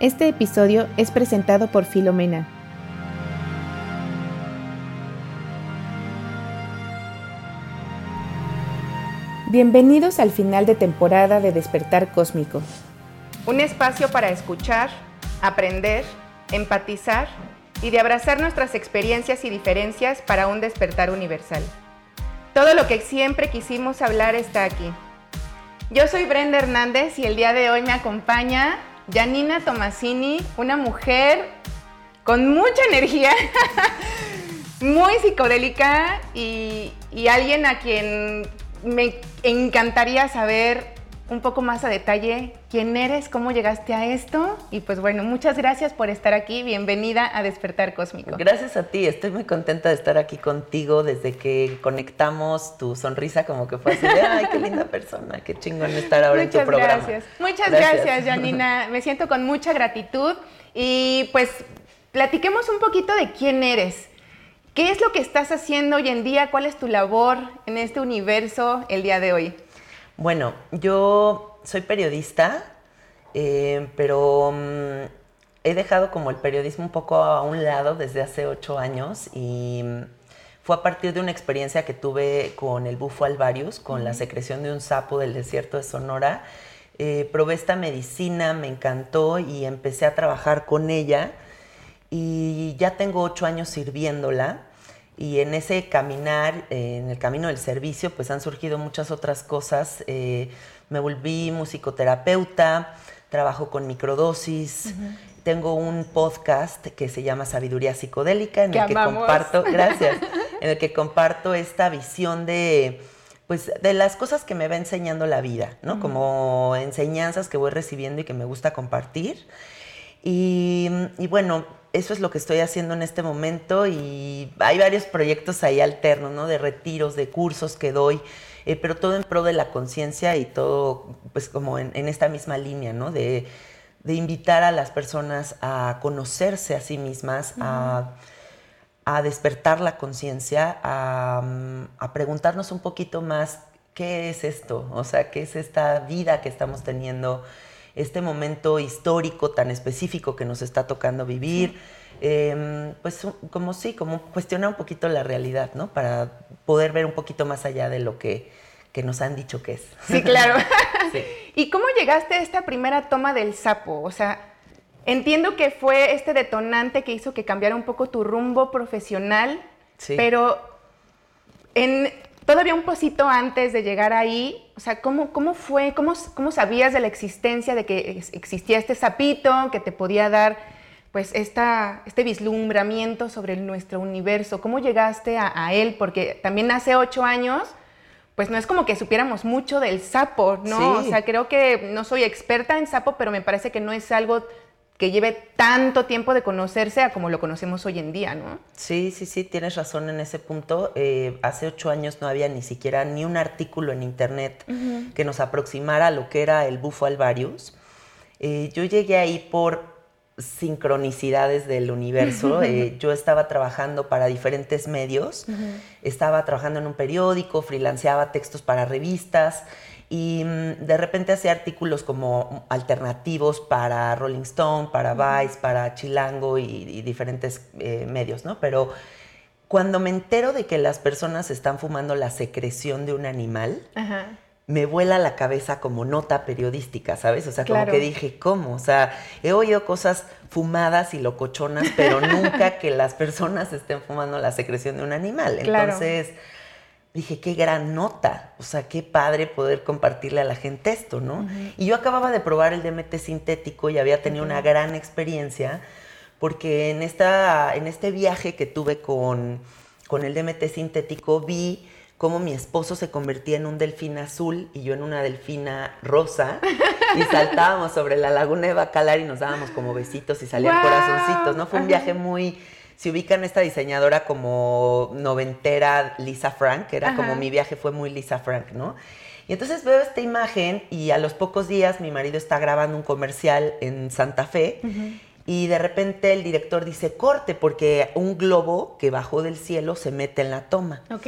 Este episodio es presentado por Filomena. Bienvenidos al final de temporada de Despertar Cósmico. Un espacio para escuchar, aprender, empatizar y de abrazar nuestras experiencias y diferencias para un despertar universal. Todo lo que siempre quisimos hablar está aquí. Yo soy Brenda Hernández y el día de hoy me acompaña Janina Tomasini, una mujer con mucha energía, muy psicodélica y, y, alguien a quien me encantaría saber un poco más a detalle quién eres, cómo llegaste a esto y pues bueno, muchas gracias por estar aquí, bienvenida a Despertar Cósmico. Gracias a ti, estoy muy contenta de estar aquí contigo desde que conectamos tu sonrisa como que fue así de, ay, qué linda persona, qué chingón estar ahora en tu programa. Gracias. Muchas gracias, gracias Janina, me siento con mucha gratitud y pues platiquemos un poquito de quién eres. ¿Qué es lo que estás haciendo hoy en día? ¿Cuál es tu labor en este universo el día de hoy? Bueno, yo soy periodista, eh, pero mm, he dejado como el periodismo un poco a un lado desde hace ocho años y mm, fue a partir de una experiencia que tuve con el bufo alvarius, con la secreción de un sapo del desierto de Sonora. Eh, probé esta medicina, me encantó y empecé a trabajar con ella y ya tengo ocho años sirviéndola y en ese caminar, en el camino del servicio, pues han surgido muchas otras cosas. Eh, me volví musicoterapeuta, trabajo con microdosis. Tengo un podcast que se llama Sabiduría Psicodélica, en el que comparto, gracias, en el que comparto esta visión de, pues, de las cosas que me va enseñando la vida, ¿no? Como enseñanzas que voy recibiendo y que me gusta compartir. Y, y bueno, eso es lo que estoy haciendo en este momento y hay varios proyectos ahí alternos, ¿no? De retiros, de cursos que doy, eh, pero todo en pro de la conciencia y todo, pues como en, esta misma línea, ¿no? De, invitar a las personas a conocerse a sí mismas, a, despertar la conciencia, a, a preguntarnos un poquito más qué es esto, o sea, qué es esta vida que estamos teniendo este momento histórico tan específico que nos está tocando vivir. Em, pues como sí, como cuestionar un poquito la realidad, ¿no? Para poder ver un poquito más allá de lo que, nos han dicho que es. Sí, claro. ¿Y cómo llegaste a esta primera toma del sapo? O sea, entiendo que fue este detonante que hizo que cambiara un poco tu rumbo profesional, sí. pero en, todavía un poquito antes de llegar ahí, o sea, ¿cómo, cómo fue, cómo, cómo sabías de la existencia de que existía este sapito que te podía dar pues esta, este vislumbramiento sobre nuestro universo? ¿Cómo llegaste a, él? Porque también hace ocho años, pues no es como que supiéramos mucho del sapo, ¿no? O sea, creo que no soy experta en sapo, pero me parece que no es algo que lleve tanto tiempo de conocerse a como lo conocemos hoy en día, ¿no? Sí, sí, sí, tienes razón en ese punto. Eh, hace ocho años no había ni siquiera ni un artículo en internet que nos aproximara a lo que era el bufo alvarius. Eh, yo llegué ahí por sincronicidades del universo. Eh, yo estaba trabajando para diferentes medios, estaba trabajando en un periódico, freelanceaba textos para revistas y mm, de repente hacía artículos como alternativos para Rolling Stone, para Vice, para Chilango y, diferentes eh, medios, ¿no? Pero cuando me entero de que las personas están fumando la secreción de un animal, me vuela la cabeza como nota periodística, ¿sabes? O sea, como que dije, ¿cómo? O sea, he oído cosas fumadas y locochonas, pero nunca que las personas estén fumando la secreción de un animal. Entonces dije, qué gran nota, o sea, qué padre poder compartirle a la gente esto, ¿no? Y yo acababa de probar el DMT sintético y había tenido una gran experiencia, porque en, esta, en este viaje que tuve con, con el DMT sintético vi cómo mi esposo se convertía en un delfín azul y yo en una delfina rosa y saltábamos sobre la laguna de Bacalar y nos dábamos como besitos y salían corazoncitos, ¿no? Fue un viaje muy si ubican esta diseñadora como noventera Lisa Frank, que era como mi viaje fue muy Lisa Frank, ¿no? Y entonces veo esta imagen y a los pocos días mi marido está grabando un comercial en Santa Fe y de repente el director dice corte porque un globo que bajó del cielo se mete en la toma. Ok.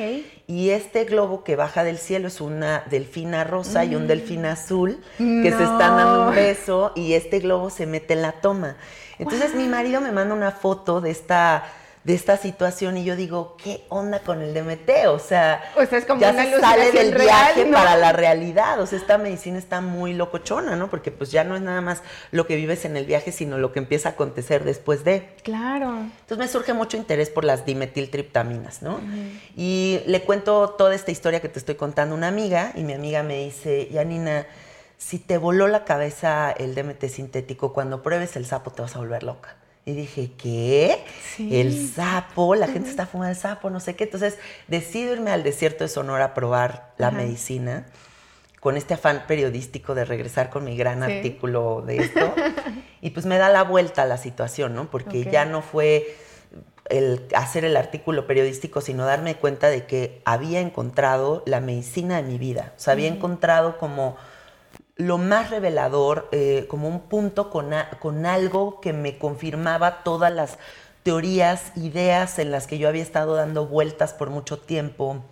Y este globo que baja del cielo es una delfina rosa y un mm. delfín azul que se están dando un beso y este globo se mete en la toma. Entonces mi marido me manda una foto de esta de esta situación y yo digo, ¿qué onda con el DMT? O sea, es como ya una se sale del viaje para la realidad. O sea, esta medicina está muy locochona, ¿no? Porque pues ya no es nada más lo que vives en el viaje, sino lo que empieza a acontecer después de. Claro. Entonces me surge mucho interés por las dimetiltriptaminas, ¿no? Y le cuento toda esta historia que te estoy contando a una amiga y mi amiga me dice, Yanina, si te voló la cabeza el DMT sintético, cuando pruebes el sapo te vas a volver loca. Y dije, ¿qué? El sapo, la gente está fumando el sapo, no sé qué. Entonces decido irme al desierto de Sonora a probar la medicina con este afán periodístico de regresar con mi gran artículo de esto. y pues me da la vuelta a la situación, ¿no? Porque ya no fue el hacer el artículo periodístico, sino darme cuenta de que había encontrado la medicina de mi vida. O sea, había encontrado como lo más revelador, eh, como un punto con, con algo que me confirmaba todas las teorías, ideas en las que yo había estado dando vueltas por mucho tiempo.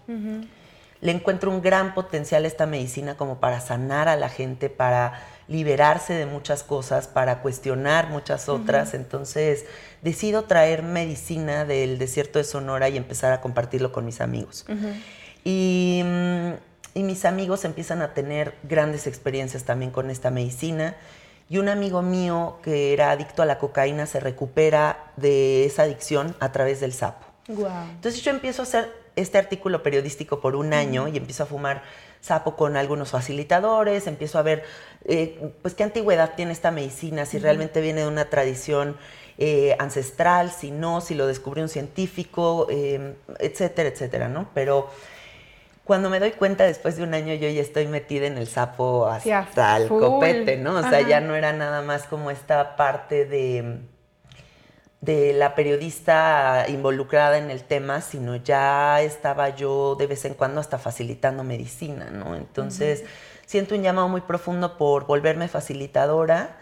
Le encuentro un gran potencial a esta medicina como para sanar a la gente, para liberarse de muchas cosas, para cuestionar muchas otras. Entonces decido traer medicina del desierto de Sonora y empezar a compartirlo con mis amigos. Y mm, y mis amigos empiezan a tener grandes experiencias también con esta medicina. Y un amigo mío que era adicto a la cocaína se recupera de esa adicción a través del sapo. Entonces yo empiezo a hacer este artículo periodístico por un año y empiezo a fumar sapo con algunos facilitadores, empiezo a ver eh, pues qué antigüedad tiene esta medicina, si realmente viene de una tradición eh, ancestral, si no, si lo descubrió un científico, eh, etcétera, etcétera, ¿no? Pero cuando me doy cuenta después de un año yo ya estoy metida en el sapo hasta el copete, ¿no? O sea, ya no era nada más como esta parte de, de la periodista involucrada en el tema, sino ya estaba yo de vez en cuando hasta facilitando medicina, ¿no? Entonces, siento un llamado muy profundo por volverme facilitadora.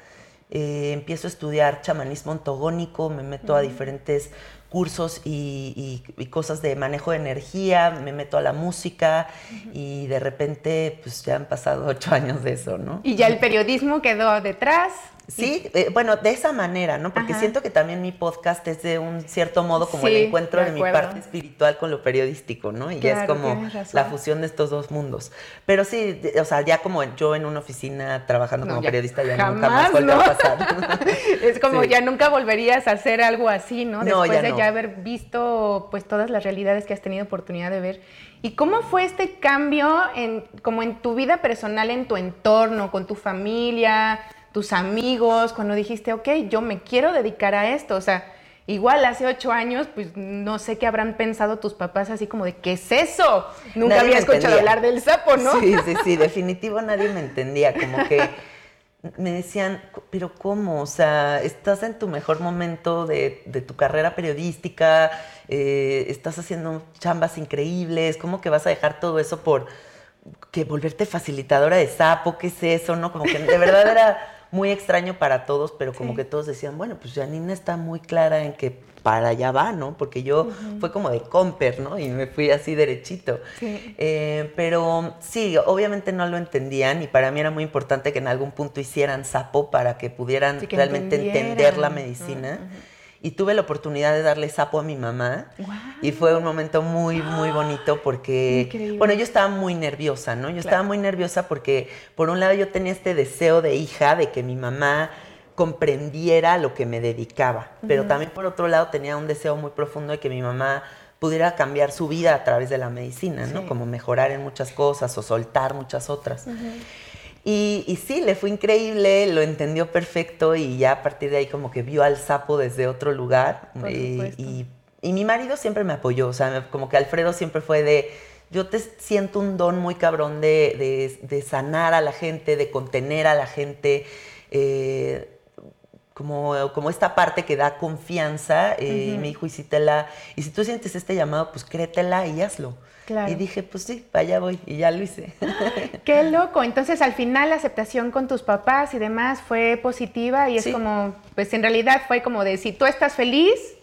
Eh, empiezo a estudiar chamanismo ontogónico, me meto a diferentes cursos y, cosas de manejo de energía, me meto a la música y de repente pues ya han pasado ocho años de eso, ¿no? Y ya el periodismo quedó detrás. Sí, eh, bueno, de esa manera, ¿no? Porque siento que también mi podcast es de un cierto modo como el encuentro de, mi parte espiritual con lo periodístico, ¿no? Y ya es como la fusión de estos dos mundos. Pero sí, o sea, ya como yo en una oficina trabajando como periodista ya nunca más volvió a pasar. es como ya nunca volverías a hacer algo así, ¿no? Después de ya haber visto pues todas las realidades que has tenido oportunidad de ver. ¿Y cómo fue este cambio en, como en tu vida personal, en tu entorno, con tu familia? Tus amigos, cuando dijiste, ok, yo me quiero dedicar a esto? O sea, igual hace ocho años, pues no sé qué habrán pensado tus papás así como de, ¿qué es eso? Nunca había escuchado hablar del sapo, ¿no? Sí, sí, sí, definitivo nadie me entendía, como que me decían, pero ¿cómo? O sea, estás en tu mejor momento de, tu carrera periodística, eh, estás haciendo chambas increíbles, ¿cómo que vas a dejar todo eso por que volverte facilitadora de sapo? ¿Qué es eso? ¿No? Como que de verdad era muy extraño para todos, pero como que todos decían, bueno, pues Janina está muy clara en que para allá va, ¿no? Porque yo fue como de comper, ¿no? Y me fui así derechito. Eh, pero sí, obviamente no lo entendían y para mí era muy importante que en algún punto hicieran sapo para que pudieran realmente entender la medicina y tuve la oportunidad de darle sapo a mi mamá. Y fue un momento muy, muy bonito porque, bueno, yo estaba muy nerviosa, ¿no? Yo estaba muy nerviosa porque, por un lado, yo tenía este deseo de hija, de que mi mamá comprendiera lo que me dedicaba, pero también por otro lado tenía un deseo muy profundo de que mi mamá pudiera cambiar su vida a través de la medicina, ¿no? Como mejorar en muchas cosas o soltar muchas otras. Y, sí, le fue increíble, lo entendió perfecto y ya a partir de ahí como que vio al sapo desde otro lugar. y, mi marido siempre me apoyó, o sea, como que Alfredo siempre fue de, yo te siento un don muy cabrón de, sanar a la gente, de contener a la gente. Eh, como, como esta parte que da confianza. Eh, y me dijo, y si, te la, y si tú sientes este llamado, pues créetela y hazlo. Y dije, pues sí, vaya voy, y ya lo hice. Qué loco. Entonces, al final, la aceptación con tus papás y demás fue positiva y es como, pues en realidad fue como de, si tú estás feliz,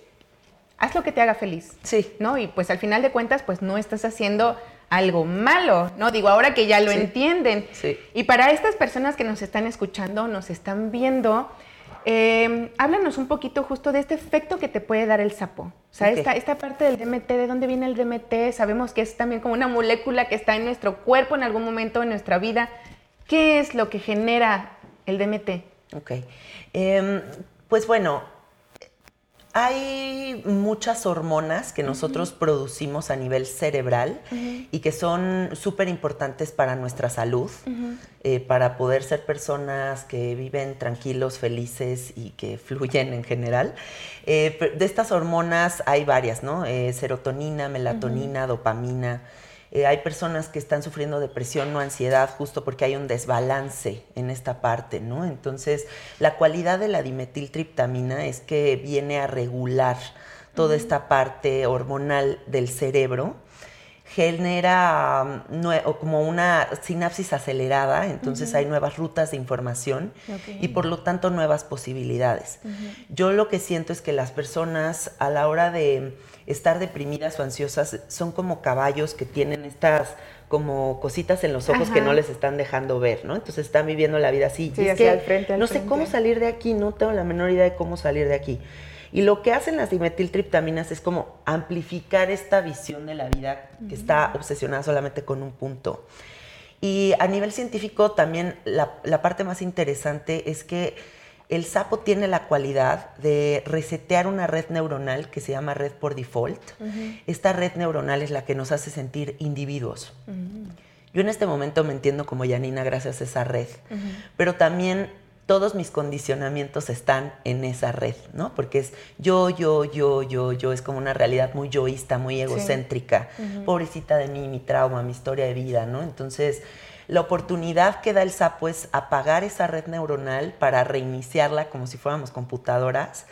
haz lo que te haga feliz. Sí. ¿No? Y pues al final de cuentas, pues no estás haciendo algo malo, ¿no? Digo, ahora que ya lo entienden. Sí. Y para estas personas que nos están escuchando, nos están viendo, eh, háblanos un poquito justo de este efecto que te puede dar el sapo. O sea, esta, esta, parte del DMT, ¿de dónde viene el DMT? Sabemos que es también como una molécula que está en nuestro cuerpo en algún momento en nuestra vida. ¿Qué es lo que genera el DMT? Ok. Em, pues bueno, hay muchas hormonas que nosotros producimos a nivel cerebral y que son súper importantes para nuestra salud, eh, para poder ser personas que viven tranquilos, felices y que fluyen en general. Eh, de estas hormonas hay varias, ¿no? Eh, serotonina, melatonina, dopamina. Eh, hay personas que están sufriendo depresión o ansiedad justo porque hay un desbalance en esta parte, ¿no? Entonces, la cualidad de la dimetiltriptamina es que viene a regular toda esta parte hormonal del cerebro genera um, como una sinapsis acelerada, entonces hay nuevas rutas de información y por lo tanto nuevas posibilidades. Yo lo que siento es que las personas a la hora de estar deprimidas o ansiosas son como caballos que tienen estas como cositas en los ojos que no les están dejando ver, ¿no? Entonces están viviendo la vida así. Sí, hacia frente, no sé cómo salir de aquí, no tengo la menor idea de cómo salir de aquí. Y lo que hacen las dimetiltriptaminas es como amplificar esta visión de la vida que está obsesionada solamente con un punto. Y a nivel científico también la, parte más interesante es que el sapo tiene la cualidad de resetear una red neuronal que se llama red por default. Esta red neuronal es la que nos hace sentir individuos. Yo en este momento me entiendo como Janina gracias a esa red, pero también todos mis condicionamientos están en esa red, ¿no? Porque es yo, yo, yo, yo, yo, es como una realidad muy yoísta, muy egocéntrica, pobrecita de mí, mi trauma, mi historia de vida, ¿no? Entonces, la oportunidad que da el sapo es apagar esa red neuronal para reiniciarla como si fuéramos computadoras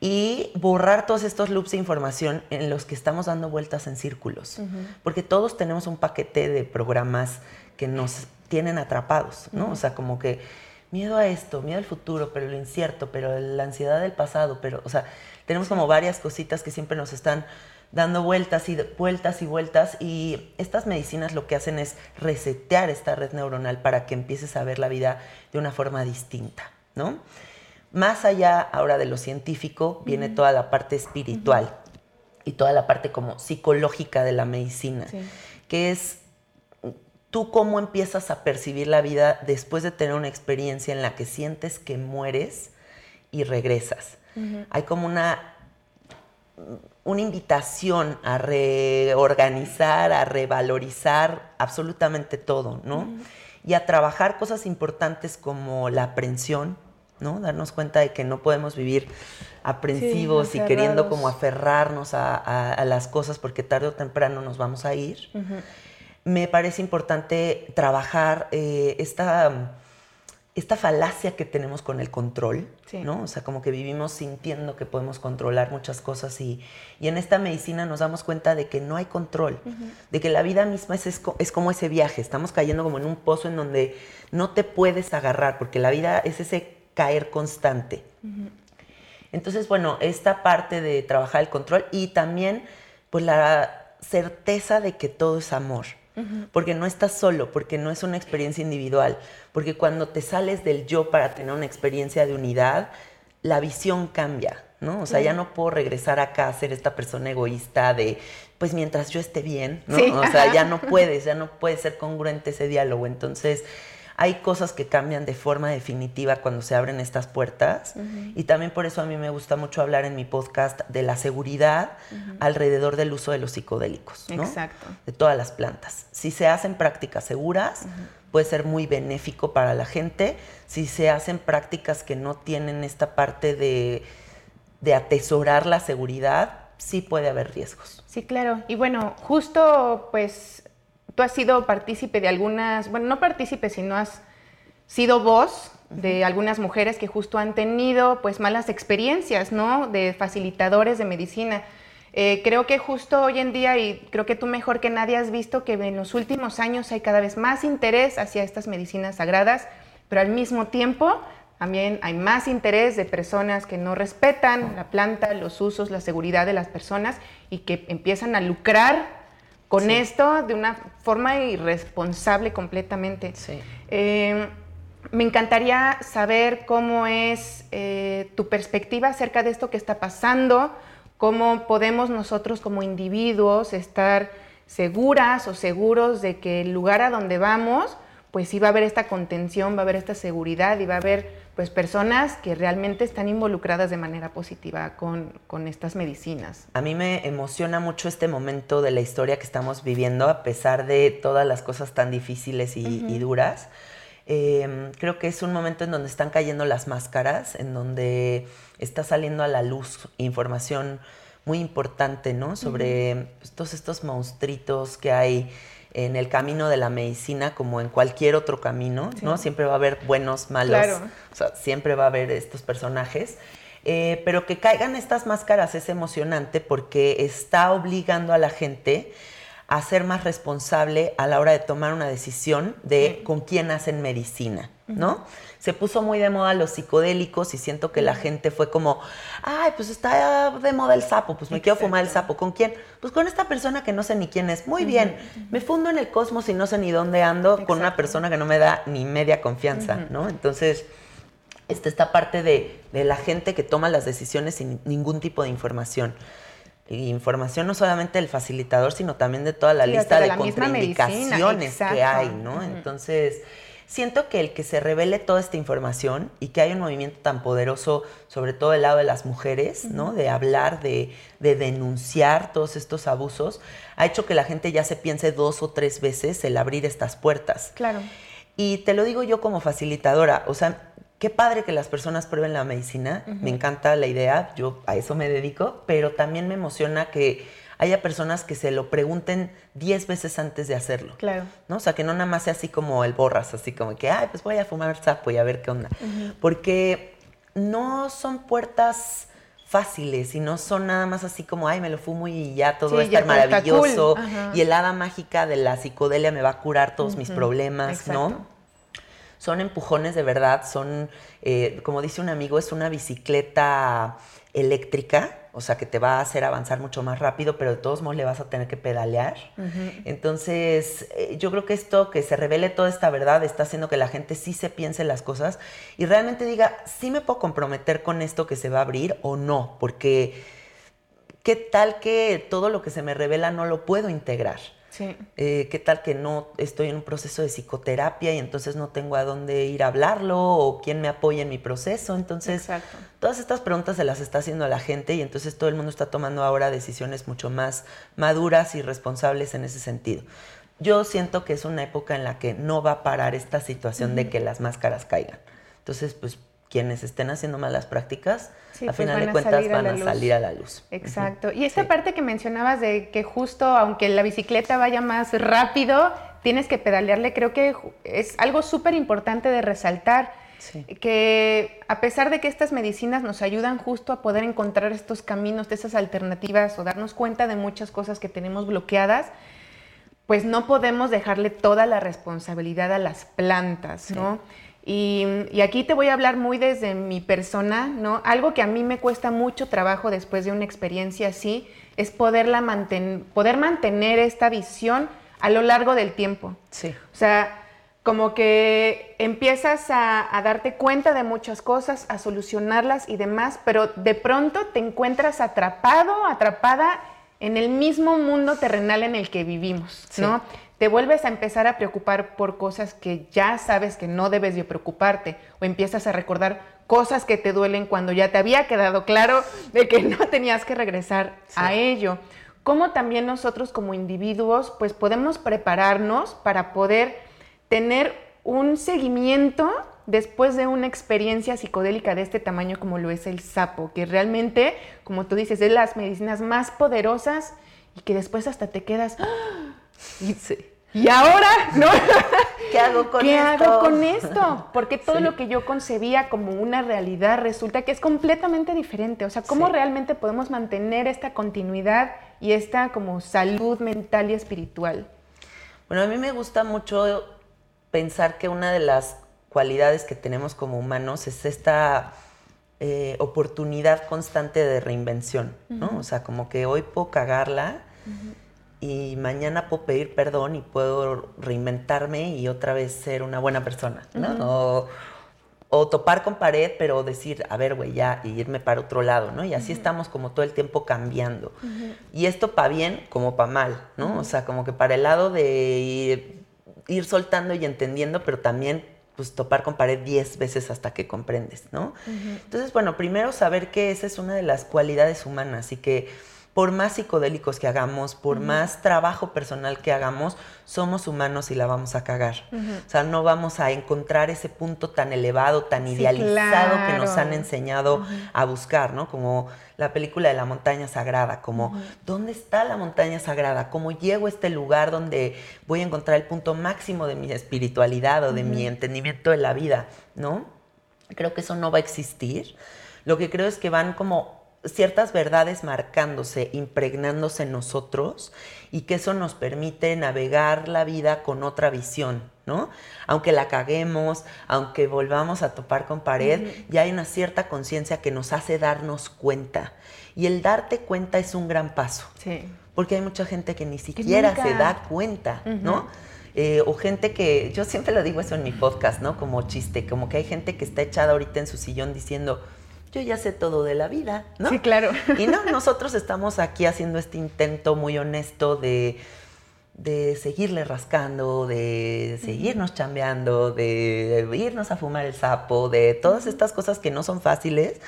y borrar todos estos loops de información en los que estamos dando vueltas en círculos. Porque todos tenemos un paquete de programas que nos tienen atrapados, ¿no? O sea, como que miedo a esto, miedo al futuro, pero lo incierto, pero la ansiedad del pasado, pero, o sea, tenemos como varias cositas que siempre nos están dando vueltas y vueltas y vueltas y estas medicinas lo que hacen es resetear esta red neuronal para que empieces a ver la vida de una forma distinta, ¿no? Más allá ahora de lo científico viene toda la parte espiritual y toda la parte como psicológica de la medicina, que es tú cómo empiezas a percibir la vida después de tener una experiencia en la que sientes que mueres y regresas. Hay como una, una invitación a reorganizar, a revalorizar absolutamente todo, ¿no? Y a trabajar cosas importantes como la aprensión, ¿no? Darnos cuenta de que no podemos vivir aprensivos y queriendo como aferrarnos a, las cosas porque tarde o temprano nos vamos a ir me parece importante trabajar eh, esta, esta falacia que tenemos con el control, ¿no? O sea, como que vivimos sintiendo que podemos controlar muchas cosas y, en esta medicina nos damos cuenta de que no hay control, de que la vida misma es, es, como ese viaje, estamos cayendo como en un pozo en donde no te puedes agarrar, porque la vida es ese caer constante. Entonces, bueno, esta parte de trabajar el control y también pues la certeza de que todo es amor porque no estás solo, porque no es una experiencia individual, porque cuando te sales del yo para tener una experiencia de unidad, la visión cambia, ¿no? O sea, ya no puedo regresar acá a ser esta persona egoísta de, pues mientras yo esté bien, ¿no? O sea, ya no puedes, ya no puede ser congruente ese diálogo. Entonces, hay cosas que cambian de forma definitiva cuando se abren estas puertas y también por eso a mí me gusta mucho hablar en mi podcast de la seguridad alrededor del uso de los psicodélicos, ¿no? Exacto. De todas las plantas. Si se hacen prácticas seguras, puede ser muy benéfico para la gente. Si se hacen prácticas que no tienen esta parte de, de atesorar la seguridad, sí puede haber riesgos. Sí, claro. Y bueno, justo pues tú has sido partícipe de algunas, bueno, no partícipe, sino has sido voz de algunas mujeres que justo han tenido pues malas experiencias, ¿no? De facilitadores de medicina. Eh, creo que justo hoy en día, y creo que tú mejor que nadie has visto que en los últimos años hay cada vez más interés hacia estas medicinas sagradas, pero al mismo tiempo también hay más interés de personas que no respetan la planta, los usos, la seguridad de las personas y que empiezan a lucrar con esto de una forma irresponsable completamente. Eh, me encantaría saber cómo es eh, tu perspectiva acerca de esto que está pasando, cómo podemos nosotros como individuos estar seguras o seguros de que el lugar a donde vamos, pues sí va a haber esta contención, va a haber esta seguridad y va a haber pues personas que realmente están involucradas de manera positiva con, estas medicinas. A mí me emociona mucho este momento de la historia que estamos viviendo, a pesar de todas las cosas tan difíciles y, duras. Em, creo que es un momento en donde están cayendo las máscaras, en donde está saliendo a la luz información muy importante, ¿no? Sobre pues, todos estos monstruitos que hay en el camino de la medicina como en cualquier otro camino, ¿no? Siempre va a haber buenos, malos, o sea, siempre va a haber estos personajes. Eh, pero que caigan estas máscaras es emocionante porque está obligando a la gente a ser más responsable a la hora de tomar una decisión de con quién hacen medicina, ¿no? Se puso muy de moda los psicodélicos y siento que la gente fue como, ay, pues está de moda el sapo, pues me quiero fumar el sapo. ¿Con quién? Pues con esta persona que no sé ni quién es. Muy bien, me fundo en el cosmos y no sé ni dónde ando con una persona que no me da ni media confianza, ¿no? Entonces, esta, esta parte de, de la gente que toma las decisiones sin ningún tipo de información información no solamente del facilitador, sino también de toda la lista de, contraindicaciones que hay, ¿no? Entonces, siento que el que se revele toda esta información y que hay un movimiento tan poderoso, sobre todo del lado de las mujeres, ¿no? De hablar, de, de, denunciar todos estos abusos, ha hecho que la gente ya se piense dos o tres veces el abrir estas puertas. Claro. Y te lo digo yo como facilitadora, o sea, qué padre que las personas prueben la medicina, me encanta la idea, yo a eso me dedico, pero también me emociona que haya personas que se lo pregunten 10 veces antes de hacerlo. Claro. ¿no? O sea, que no nada más sea así como el borras, así como que, ay, pues voy a fumar sapo y a ver qué onda. Porque no son puertas fáciles y no son nada más así como, ay, me lo fumo y ya todo va a estar maravilloso y el hada mágica de la psicodelia me va a curar todos mis problemas, ¿no? Son empujones de verdad, son, eh, como dice un amigo, es una bicicleta eléctrica, o sea que te va a hacer avanzar mucho más rápido, pero de todos modos le vas a tener que pedalear. Entonces, eh, yo creo que esto, que se revele toda esta verdad, está haciendo que la gente sí se piense las cosas y realmente diga, sí me puedo comprometer con esto que se va a abrir o no, porque qué tal que todo lo que se me revela no lo puedo integrar. Sí. Eh, ¿Qué tal que no estoy en un proceso de psicoterapia y entonces no tengo a dónde ir a hablarlo o quién me apoya en mi proceso? Entonces, todas estas preguntas se las está haciendo a la gente y entonces todo el mundo está tomando ahora decisiones mucho más maduras y responsables en ese sentido. Yo siento que es una época en la que no va a parar esta situación de que las máscaras caigan. Entonces, pues quienes estén haciendo malas prácticas, a pues final de cuentas van a salir a la luz. Exacto. Y esta parte que mencionabas de que justo aunque la bicicleta vaya más rápido, tienes que pedalearle, creo que es algo súper importante de resaltar. Que a pesar de que estas medicinas nos ayudan justo a poder encontrar estos caminos, de esas alternativas o darnos cuenta de muchas cosas que tenemos bloqueadas, pues no podemos dejarle toda la responsabilidad a las plantas, ¿no? Y, aquí te voy a hablar muy desde mi persona, ¿no? Algo que a mí me cuesta mucho trabajo después de una experiencia así es poderla poder mantener esta visión a lo largo del tiempo. Sí. O sea, como que empiezas a, a, darte cuenta de muchas cosas, a solucionarlas y demás, pero de pronto te encuentras atrapado, atrapada en el mismo mundo terrenal en el que vivimos, ¿no? Te vuelves a empezar a preocupar por cosas que ya sabes que no debes de preocuparte o empiezas a recordar cosas que te duelen cuando ya te había quedado claro de que no tenías que regresar a ello. Cómo también nosotros como individuos pues podemos prepararnos para poder tener un seguimiento después de una experiencia psicodélica de este tamaño como lo es el sapo, que realmente, como tú dices, es las medicinas más poderosas y que después hasta te quedas... ¡ah! ¿y ahora? ¿No? ¿Qué hago con ¿Qué esto? hago con esto? Porque todo lo que yo concebía como una realidad resulta que es completamente diferente. O sea, ¿cómo realmente podemos mantener esta continuidad y esta como salud mental y espiritual? Bueno, a mí me gusta mucho pensar que una de las cualidades que tenemos como humanos es esta eh, oportunidad constante de reinvención, ¿no? O sea, como que hoy puedo cagarla y mañana puedo pedir perdón y puedo reinventarme y otra vez ser una buena persona, ¿no? o, topar con pared, pero decir, a ver, güey, ya, y irme para otro lado, ¿no? Y así estamos como todo el tiempo cambiando. Y esto para bien como para mal, ¿no? O sea, como que para el lado de ir, ir soltando y entendiendo, pero también pues topar con pared 10 veces hasta que comprendes, ¿no? Entonces, bueno, primero saber que esa es una de las cualidades humanas y que por más psicodélicos que hagamos, por más trabajo personal que hagamos, somos humanos y la vamos a cagar. O sea, no vamos a encontrar ese punto tan elevado, tan idealizado que nos han enseñado a buscar, ¿no? Como la película de la montaña sagrada, como ¿dónde está la montaña sagrada? ¿Cómo llego a este lugar donde voy a encontrar el punto máximo de mi espiritualidad o de mi entendimiento de la vida, ¿no? Creo que eso no va a existir. Lo que creo es que van como ciertas verdades marcándose, impregnándose en nosotros y que eso nos permite navegar la vida con otra visión, ¿no? Aunque la caguemos, aunque volvamos a topar con pared, ya hay una cierta conciencia que nos hace darnos cuenta. Y el darte cuenta es un gran paso. Sí. Porque hay mucha gente que ni siquiera se da cuenta, ¿no? Eh, o gente que, yo siempre lo digo eso en mi podcast, ¿no? Como chiste, como que hay gente que está echada ahorita en su sillón diciendo, yo ya sé todo de la vida, ¿no? Sí, claro. Y no, nosotros estamos aquí haciendo este intento muy honesto de, de seguirle rascando, de seguirnos chambeando, de irnos a fumar el sapo, de todas estas cosas que no son fáciles,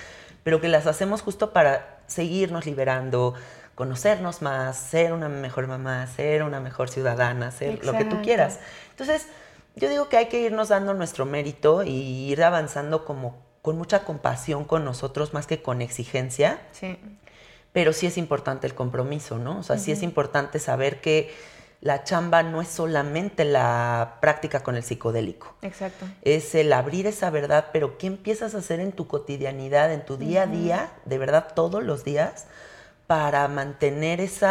pero que las hacemos justo para seguirnos liberando, conocernos más, ser una mejor mamá, ser una mejor ciudadana, ser lo que tú quieras. Entonces, yo digo que hay que irnos dando nuestro mérito y ir avanzando como con mucha compasión con nosotros más que con exigencia. Sí. Pero sí es importante el compromiso, ¿no? O sea, sí es importante saber que la chamba no es solamente la práctica con el psicodélico. Exacto. Es el abrir esa verdad, pero ¿qué empiezas a hacer en tu cotidianidad, en tu día a día, de verdad todos los días, para mantener ese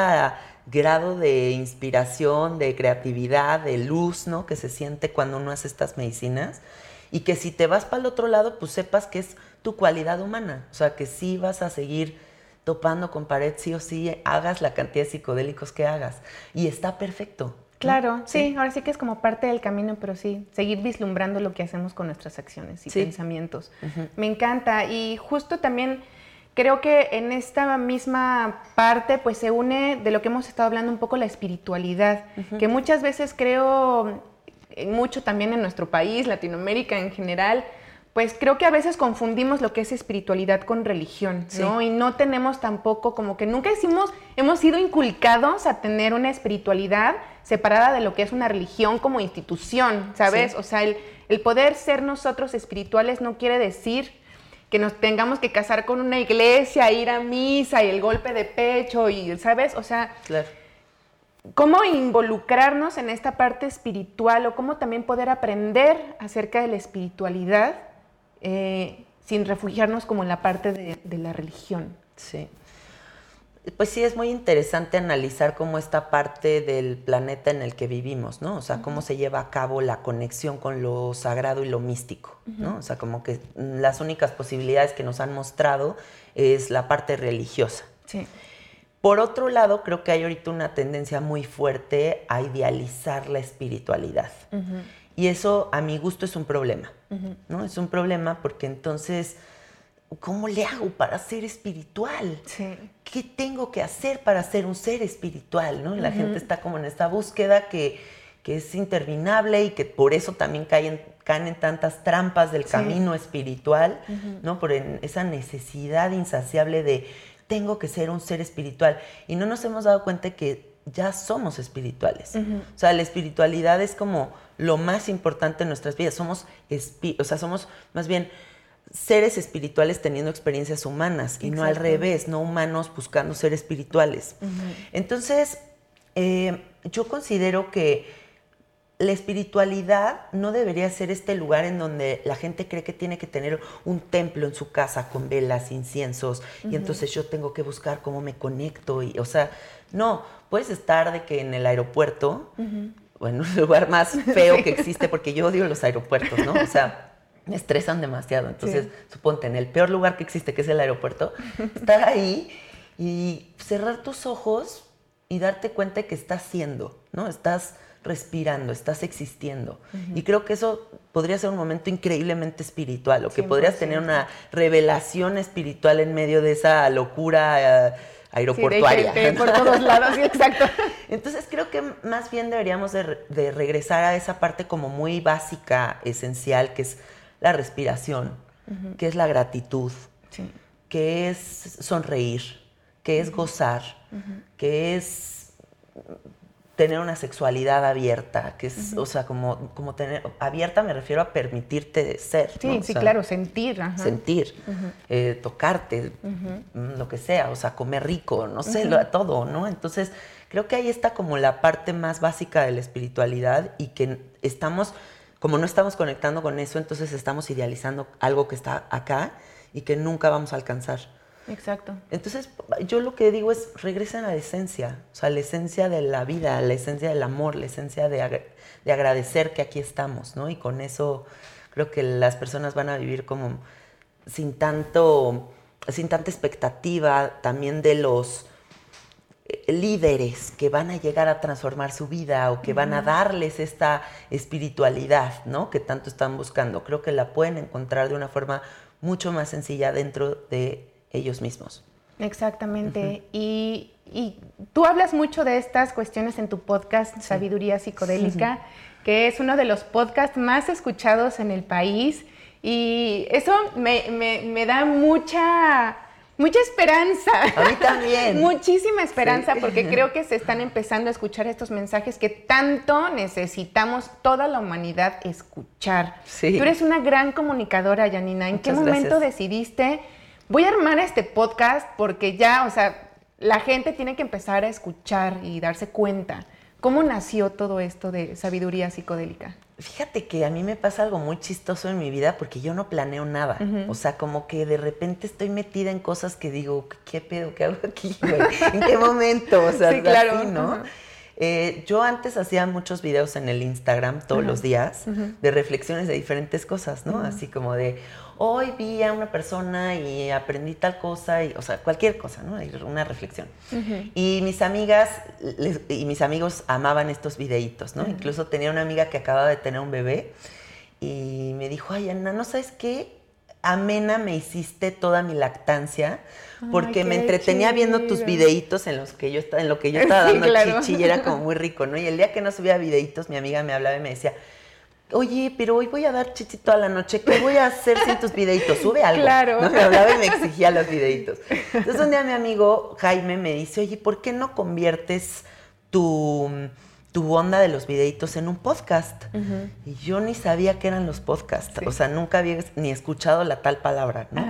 grado de inspiración, de creatividad, de luz, ¿no? Que se siente cuando uno hace estas medicinas y que si te vas para el otro lado, pues sepas que es tu cualidad humana, o sea, que sí vas a seguir topando con pared, sí o sí, hagas la cantidad de psicodélicos que hagas. Y está perfecto. Claro, sí, ahora sí que es como parte del camino, pero sí, seguir vislumbrando lo que hacemos con nuestras acciones y pensamientos. Me encanta y justo también creo que en esta misma parte pues se une de lo que hemos estado hablando un poco la espiritualidad, que muchas veces creo mucho también en nuestro país, Latinoamérica en general, pues creo que a veces confundimos lo que es espiritualidad con religión, ¿no? Y no tenemos tampoco como que nunca hicimos, hemos sido inculcados a tener una espiritualidad separada de lo que es una religión como institución, ¿sabes? O sea, el, el, poder ser nosotros espirituales no quiere decir que nos tengamos que casar con una iglesia, ir a misa y el golpe de pecho y, ¿sabes? O sea, claro cómo involucrarnos en esta parte espiritual o cómo también poder aprender acerca de la espiritualidad eh, sin refugiarnos como en la parte de, la religión. Sí. Pues sí, es muy interesante analizar cómo esta parte del planeta en el que vivimos, ¿no? O sea, cómo se lleva a cabo la conexión con lo sagrado y lo místico, ¿no? O sea, como que las únicas posibilidades que nos han mostrado es la parte religiosa. Sí. Por otro lado, creo que hay ahorita una tendencia muy fuerte a idealizar la espiritualidad. Y eso, a mi gusto, es un problema. ¿no? Es un problema porque entonces, ¿cómo le hago para ser espiritual? ¿Qué tengo que hacer para ser un ser espiritual? ¿no? La gente está como en esta búsqueda que, es interminable y que por eso también caen, caen en tantas trampas del camino espiritual, ¿no? Por esa necesidad insaciable de tengo que ser un ser espiritual. Y no nos hemos dado cuenta que ya somos espirituales. O sea, la espiritualidad es como lo más importante en nuestras vidas. Somos, o sea, somos más bien seres espirituales teniendo experiencias humanas y no al revés, no humanos buscando ser espirituales. Entonces, eh, yo considero que la espiritualidad no debería ser este lugar en donde la gente cree que tiene que tener un templo en su casa con velas, inciensos, y entonces yo tengo que buscar cómo me conecto. Y, o sea, no, puedes estar de que en el aeropuerto, o en un lugar más feo que existe, porque yo odio los aeropuertos, ¿no? O sea, me estresan demasiado. Entonces, suponte, en el peor lugar que existe, que es el aeropuerto, estar ahí y cerrar tus ojos y darte cuenta de que estás siendo, ¿no? Estás respirando, estás existiendo. Y creo que eso podría ser un momento increíblemente espiritual, o que podrías tener una revelación espiritual en medio de esa locura eh, aeroportuaria. por todos lados, exacto. Entonces creo que más bien deberíamos de, regresar a esa parte como muy básica, esencial, que es la respiración, que es la gratitud, que es sonreír, que es gozar, que es tener una sexualidad abierta, que es, o sea, como, como tener, abierta me refiero a permitirte ser. Sí, sí, claro, sentir. Sentir, eh, tocarte, mm, lo que sea, o sea, comer rico, no sé, todo, ¿no? Entonces, creo que ahí está como la parte más básica de la espiritualidad y que estamos, como no estamos conectando con eso, entonces estamos idealizando algo que está acá y que nunca vamos a alcanzar. Exacto. Entonces, yo lo que digo es, regresen a la esencia, o sea, la esencia de la vida, la esencia del amor, la esencia de, de agradecer que aquí estamos, ¿no? Y con eso creo que las personas van a vivir como sin tanto, sin tanta expectativa también de los eh, líderes que van a llegar a transformar su vida o que van a darles esta espiritualidad, ¿no? Que tanto están buscando. Creo que la pueden encontrar de una forma mucho más sencilla dentro de ellos mismos. Exactamente. y, tú hablas mucho de estas cuestiones en tu podcast Sabiduría Psicodélica, que es uno de los podcasts más escuchados en el país. Y eso me, da mucha, mucha esperanza. A mí también. Muchísima esperanza porque creo que se están empezando a escuchar estos mensajes que tanto necesitamos toda la humanidad escuchar. Tú eres una gran comunicadora, Janina. ¿En qué momento decidiste voy a armar este podcast porque ya, o sea, la gente tiene que empezar a escuchar y darse cuenta. ¿Cómo nació todo esto de sabiduría psicodélica? Fíjate que a mí me pasa algo muy chistoso en mi vida porque yo no planeo nada. O sea, como que de repente estoy metida en cosas que digo, ¿qué pedo? ¿Qué hago aquí? ¿En qué momento? O sea, sí, claro. ¿no? Eh, yo antes hacía muchos videos en el Instagram todos los días de reflexiones de diferentes cosas, ¿no? Así como de, hoy vi a una persona y aprendí tal cosa, y, o sea, cualquier cosa, ¿no? Una reflexión. Y mis amigas y mis amigos amaban estos videitos, ¿no? Incluso tenía una amiga que acababa de tener un bebé y me dijo, ay, Ana, ¿no sabes qué? Amena me hiciste toda mi lactancia porque me entretenía viendo tus videitos en los que yo estaba, en lo que yo estaba dando chichi y era como muy rico, ¿no? Y el día que no subía videitos, mi amiga me hablaba y me decía, oye, pero hoy voy a dar chichi toda la noche, ¿qué voy a hacer sin tus videitos? Sube algo. Claro. ¿no? Me hablaba y me exigía los videitos. Entonces un día mi amigo Jaime me dice, oye, ¿por qué no conviertes tu, tu onda de los videitos en un podcast? Y yo ni sabía qué eran los podcasts, o sea, nunca había ni escuchado la tal palabra, ¿no?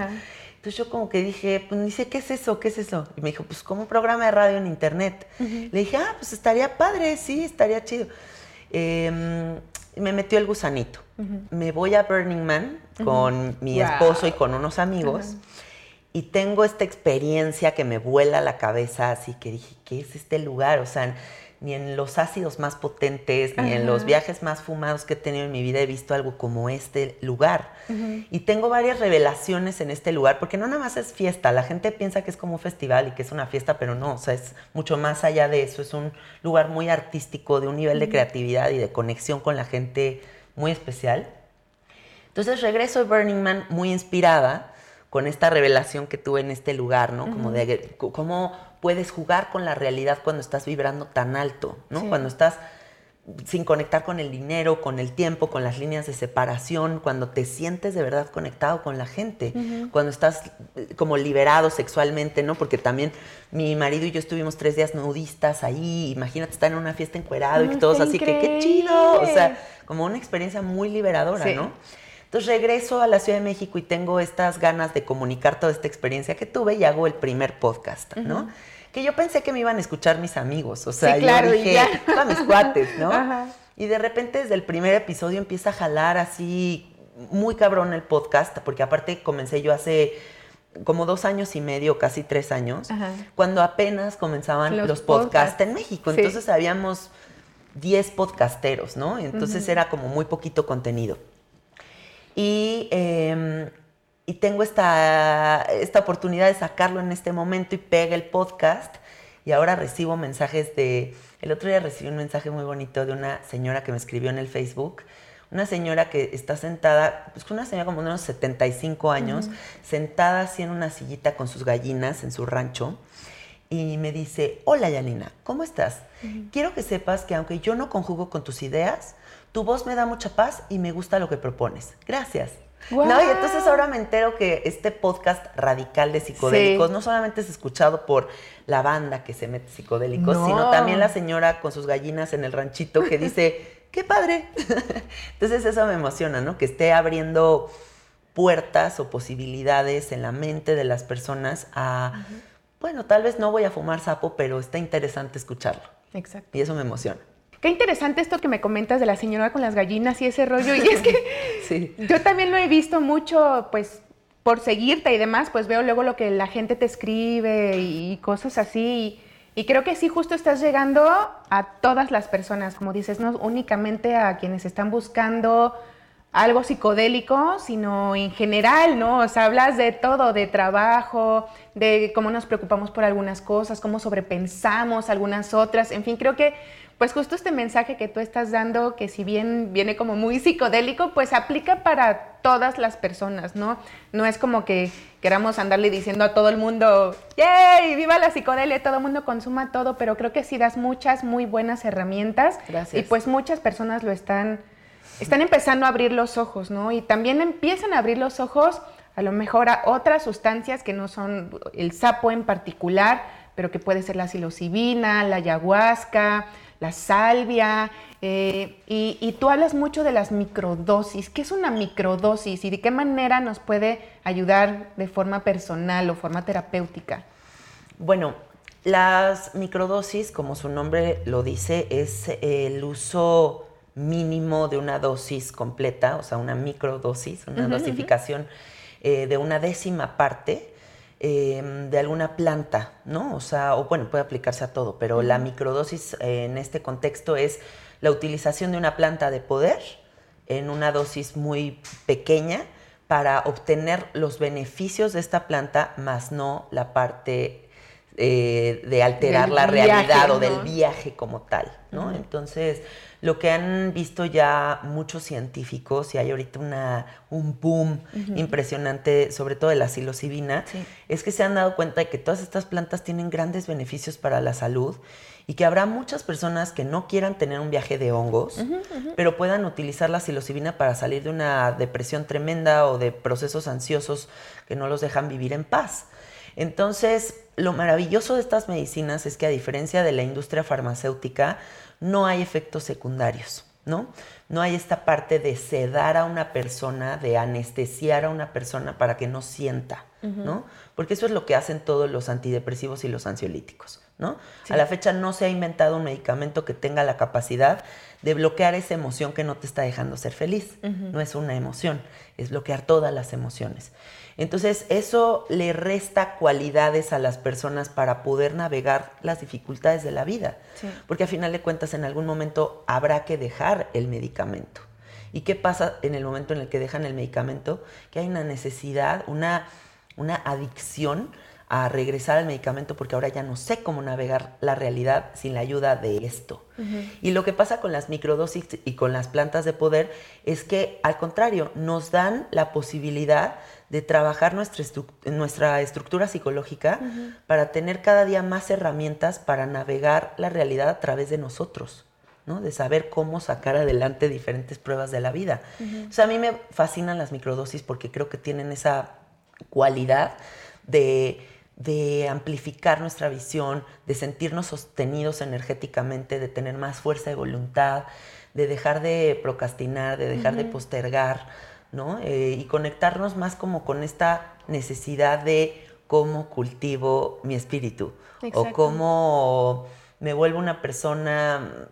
Entonces yo como que dije, pues sé qué es eso, qué es eso. Y me dijo, pues como un programa de radio en internet. Le dije, ah, pues estaría padre, sí, estaría chido. Eh, me metió el gusanito. Me voy a Burning Man con mi esposo y con unos amigos. Y tengo esta experiencia que me vuela la cabeza, así que dije, ¿qué es este lugar? O sea, ni en los ácidos más potentes, ni en los viajes más fumados que he tenido en mi vida he visto algo como este lugar. Y tengo varias revelaciones en este lugar, porque no nada más es fiesta, la gente piensa que es como un festival y que es una fiesta, pero no, o sea, es mucho más allá de eso, es un lugar muy artístico, de un nivel de creatividad y de conexión con la gente muy especial. Entonces regreso de Burning Man muy inspirada con esta revelación que tuve en este lugar, ¿no? Como de cómo puedes jugar con la realidad cuando estás vibrando tan alto, ¿no? Cuando estás sin conectar con el dinero, con el tiempo, con las líneas de separación, cuando te sientes de verdad conectado con la gente, cuando estás eh, como liberado sexualmente, ¿no? Porque también mi marido y yo estuvimos tres días nudistas ahí, imagínate estar en una fiesta encuerado y todos así que qué chido, o sea, como una experiencia muy liberadora, ¿no? Entonces regreso a la Ciudad de México y tengo estas ganas de comunicar toda esta experiencia que tuve y hago el primer podcast, ¿no? Que yo pensé que me iban a escuchar mis amigos, o sea, yo dije, a mis cuates, ¿no? Y de repente desde el primer episodio empieza a jalar así muy cabrón el podcast, porque aparte comencé yo hace como dos años y medio, casi tres años, cuando apenas comenzaban los, podcasts en México. Entonces habíamos 10 podcasteros, ¿no? Entonces era como muy poquito contenido. Y, em, y tengo esta, esta oportunidad de sacarlo en este momento y pega el podcast. Y ahora recibo mensajes de... El otro día recibí un mensaje muy bonito de una señora que me escribió en el Facebook una señora que está sentada, pues una señora como de unos 75 años, sentada así en una sillita con sus gallinas en su rancho, y me dice, hola Yanina, ¿cómo estás? Quiero que sepas que aunque yo no conjugo con tus ideas, tu voz me da mucha paz y me gusta lo que propones. Gracias. No, y entonces ahora me entero que este podcast radical de psicodélicos no solamente es escuchado por la banda que se mete psicodélicos, sino también la señora con sus gallinas en el ranchito que dice, qué padre. Entonces eso me emociona, ¿no? Que esté abriendo puertas o posibilidades en la mente de las personas a, bueno, tal vez no voy a fumar sapo, pero está interesante escucharlo. Exacto. Y eso me emociona. Qué interesante esto que me comentas de la señora con las gallinas y ese rollo. Y es que sí. yo también lo he visto mucho, pues, por seguirte y demás, pues veo luego lo que la gente te escribe y cosas así. Y creo que sí, justo estás llegando a todas las personas, como dices, no únicamente a quienes están buscando algo psicodélico, sino en general, ¿no? O sea, hablas de todo, de trabajo, de cómo nos preocupamos por algunas cosas, cómo sobrepensamos algunas otras, en fin, creo que pues justo este mensaje que tú estás dando, que si bien viene como muy psicodélico, pues aplica para todas las personas, ¿no? No es como que queramos andarle diciendo a todo el mundo, ¡yay! ¡Viva la psicodelia! Todo el mundo consuma todo, pero creo que sí das muchas muy buenas herramientas. Gracias. Y pues muchas personas lo están, están empezando a abrir los ojos, ¿no? Y también empiezan a abrir los ojos a lo mejor a otras sustancias que no son el sapo en particular, pero que puede ser la psilocibina, la ayahuasca, la salvia, eh, y, tú hablas mucho de las microdosis. ¿Qué es una microdosis y de qué manera nos puede ayudar de forma personal o forma terapéutica? Bueno, las microdosis, como su nombre lo dice, es el uso mínimo de una dosis completa, o sea, una microdosis, una dosificación eh, de una décima parte Em, de alguna planta, ¿no? O sea, o bueno, puede aplicarse a todo, pero la microdosis en este contexto es la utilización de una planta de poder en una dosis muy pequeña para obtener los beneficios de esta planta, más no la parte eh, de alterar la realidad o del viaje como tal, ¿no? Entonces, lo que han visto ya muchos científicos, y hay ahorita una, un boom impresionante, sobre todo de la psilocibina, es que se han dado cuenta de que todas estas plantas tienen grandes beneficios para la salud y que habrá muchas personas que no quieran tener un viaje de hongos, pero puedan utilizar la psilocibina para salir de una depresión tremenda o de procesos ansiosos que no los dejan vivir en paz. Entonces, lo maravilloso de estas medicinas es que a diferencia de la industria farmacéutica, no hay efectos secundarios, ¿no? No hay esta parte de sedar a una persona, de anestesiar a una persona para que no sienta, ¿no? Porque eso es lo que hacen todos los antidepresivos y los ansiolíticos, ¿no? A la fecha no se ha inventado un medicamento que tenga la capacidad de bloquear esa emoción que no te está dejando ser feliz. No es una emoción, es bloquear todas las emociones. Entonces, eso le resta cualidades a las personas para poder navegar las dificultades de la vida. Porque a final de cuentas, en algún momento habrá que dejar el medicamento. ¿Y qué pasa en el momento en el que dejan el medicamento? Que hay una necesidad, una, una adicción a regresar al medicamento porque ahora ya no sé cómo navegar la realidad sin la ayuda de esto. Y lo que pasa con las microdosis y con las plantas de poder es que al contrario, nos dan la posibilidad de trabajar nuestra, nuestra estructura psicológica para tener cada día más herramientas para navegar la realidad a través de nosotros. ¿no? de saber cómo sacar adelante diferentes pruebas de la vida. O sea, a mí me fascinan las microdosis porque creo que tienen esa cualidad de, de amplificar nuestra visión, de sentirnos sostenidos energéticamente, de tener más fuerza de voluntad, de dejar de procrastinar, de dejar de postergar ¿no? Eh, y conectarnos más como con esta necesidad de cómo cultivo mi espíritu o cómo me vuelvo una persona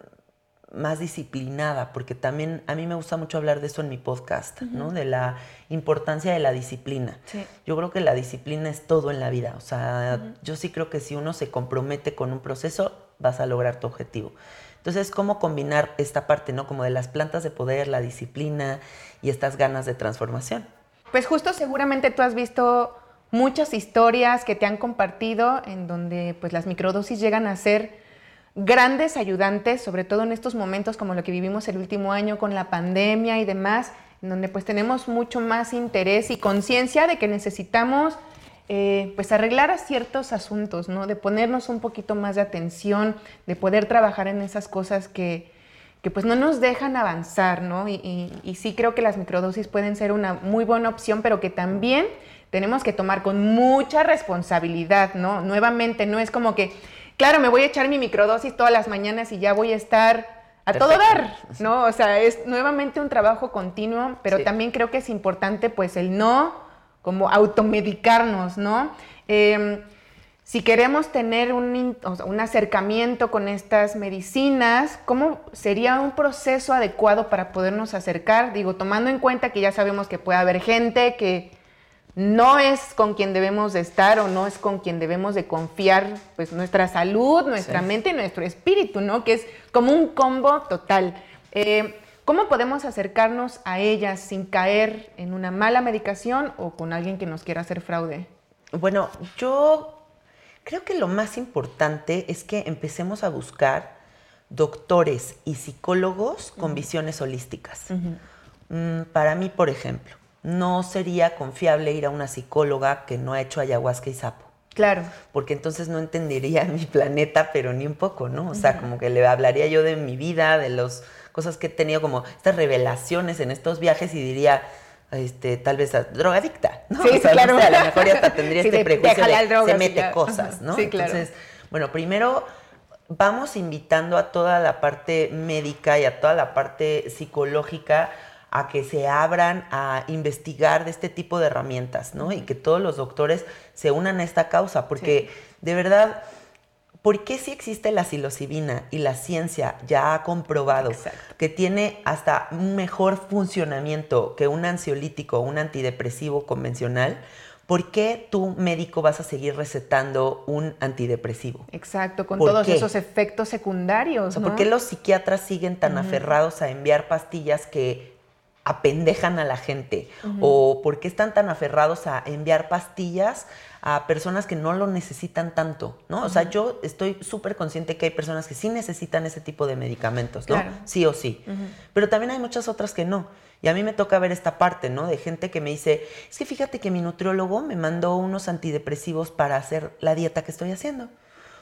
más disciplinada, porque también a mí me gusta mucho hablar de eso en mi podcast, ¿no? De la importancia de la disciplina. Yo creo que la disciplina es todo en la vida, o sea, yo sí creo que si uno se compromete con un proceso, vas a lograr tu objetivo. Entonces, ¿cómo combinar esta parte, ¿no? Como de las plantas de poder, la disciplina y estas ganas de transformación. Pues justo seguramente tú has visto muchas historias que te han compartido en donde pues las microdosis llegan a ser grandes ayudantes, sobre todo en estos momentos como lo que vivimos el último año con la pandemia y demás, en donde pues tenemos mucho más interés y conciencia de que necesitamos eh, pues arreglar a ciertos asuntos, ¿no? De ponernos un poquito más de atención, de poder trabajar en esas cosas que, pues no nos dejan avanzar, ¿no? Y, y, sí creo que las microdosis pueden ser una muy buena opción, pero que también tenemos que tomar con mucha responsabilidad, ¿no? Nuevamente, no es como que claro, me voy a echar mi microdosis todas las mañanas y ya voy a estar a todo dar, ¿no? O sea, es nuevamente un trabajo continuo, pero también creo que es importante pues el no como automedicarnos, ¿no? Em, si queremos tener un, un, acercamiento con estas medicinas, ¿cómo sería un proceso adecuado para podernos acercar? Digo, tomando en cuenta que ya sabemos que puede haber gente que no es con quien debemos de estar o no es con quien debemos de confiar pues nuestra salud, nuestra mente y nuestro espíritu, ¿no? Que es como un combo total. Eh, ¿Cómo podemos acercarnos a ellas sin caer en una mala medicación o con alguien que nos quiera hacer fraude? Bueno, yo creo que lo más importante es que empecemos a buscar doctores y psicólogos con visiones holísticas. Mm, para mí, por ejemplo, no sería confiable ir a una psicóloga que no ha hecho ayahuasca y sapo. Claro. Porque entonces no entendería mi planeta, pero ni un poco, ¿no? O sea, como que le hablaría yo de mi vida, de las cosas que he tenido, como estas revelaciones en estos viajes y diría, este, tal vez drogadicta, ¿no? Sí, claro. a lo mejor ya hasta tendría este prejuicio de se mete cosas, ¿no? Sí, claro. Entonces, bueno, primero vamos invitando a toda la parte médica y a toda la parte psicológica a que se abran a investigar de este tipo de herramientas, ¿no? Y que todos los doctores se unan a esta causa, porque de verdad, ¿por qué si existe la psilocibina y la ciencia ya ha comprobado que tiene hasta un mejor funcionamiento que un ansiolítico o un antidepresivo convencional? ¿por qué tu médico vas a seguir recetando un antidepresivo? Exacto, con todos esos efectos secundarios. ¿Por qué los psiquiatras siguen tan aferrados a enviar pastillas que apendejan a la gente o por qué están tan aferrados a enviar pastillas a personas que no lo necesitan tanto, ¿no? O sea, yo estoy súper consciente que hay personas que sí necesitan ese tipo de medicamentos, ¿no? Sí o sí. Pero también hay muchas otras que no. Y a mí me toca ver esta parte, ¿no? De gente que me dice, es que fíjate que mi nutriólogo me mandó unos antidepresivos para hacer la dieta que estoy haciendo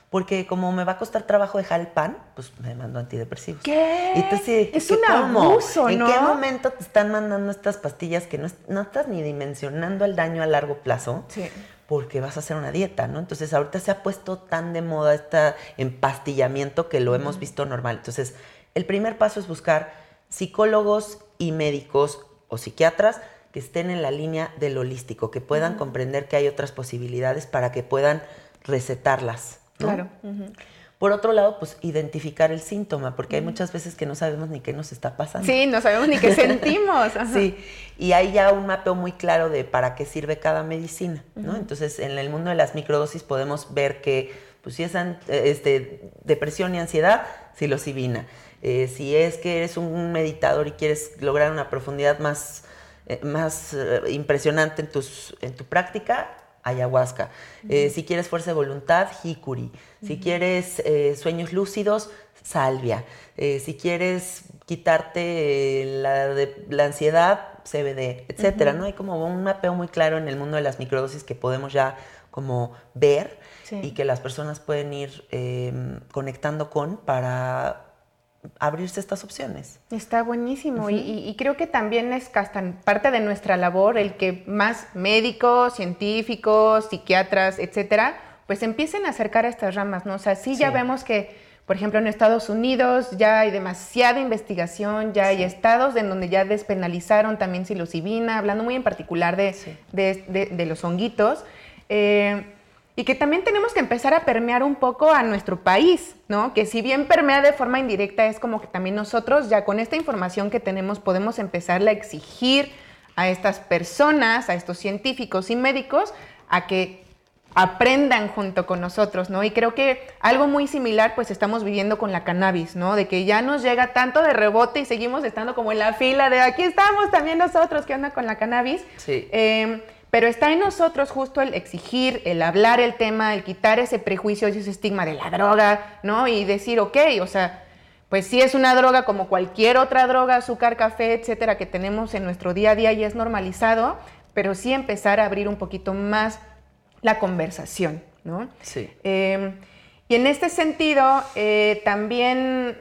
porque como me va a costar trabajo dejar el pan, pues me mando antidepresivos. ¿Qué? Entonces, es un abuso, ¿En qué momento te están mandando estas pastillas que no, no estás ni dimensionando el daño a largo plazo? Sí. Porque vas a hacer una dieta, ¿no? Entonces, ahorita se ha puesto tan de moda este empastillamiento que lo hemos visto normal. Entonces, el primer paso es buscar psicólogos y médicos o psiquiatras que estén en la línea del holístico, que puedan comprender que hay otras posibilidades para que puedan recetarlas. Claro. Por otro lado, pues identificar el síntoma, porque hay muchas veces que no sabemos ni qué nos está pasando. Sí, no sabemos ni qué sentimos. Sí, y hay ya un mapeo muy claro de para qué sirve cada medicina, ¿no? Entonces, en el mundo de las microdosis podemos ver que, pues si es este, depresión y ansiedad, psilocibina. Eh, si es que eres un meditador y quieres lograr una profundidad más, eh, más eh, impresionante en, tus, en tu práctica, ayahuasca. Eh, si quieres fuerza de voluntad, jicuri. Si quieres eh, sueños lúcidos, salvia. Eh, si quieres quitarte la, la ansiedad, CBD, etcétera, ¿no? Hay como un mapeo muy claro en el mundo de las microdosis que podemos ya como ver y que las personas pueden ir em, conectando con para abrirse estas opciones. Está buenísimo y, creo que también es parte de nuestra labor el que más médicos, científicos, psiquiatras, etcétera, pues empiecen a acercar a estas ramas, ¿no? O sea, sí, ya vemos que, por ejemplo, en Estados Unidos ya hay demasiada investigación, ya hay estados en donde ya despenalizaron también psilocibina, hablando muy en particular de, de, los honguitos. Eh, y que también tenemos que empezar a permear un poco a nuestro país, ¿no? Que si bien permea de forma indirecta, es como que también nosotros ya con esta información que tenemos podemos empezar a exigir a estas personas, a estos científicos y médicos, a que aprendan junto con nosotros, ¿no? Y creo que algo muy similar pues estamos viviendo con la cannabis, ¿no? De que ya nos llega tanto de rebote y seguimos estando como en la fila de aquí estamos también nosotros, ¿qué onda con la cannabis? Sí. Em, pero está en nosotros justo el exigir, el hablar el tema, el quitar ese prejuicio y ese estigma de la droga, ¿no? Y decir, ok, o sea, pues sí es una droga como cualquier otra droga, azúcar, café, etcétera, que tenemos en nuestro día a día y es normalizado, pero sí empezar a abrir un poquito más la conversación, ¿no? Sí. Em, y en este sentido, eh, también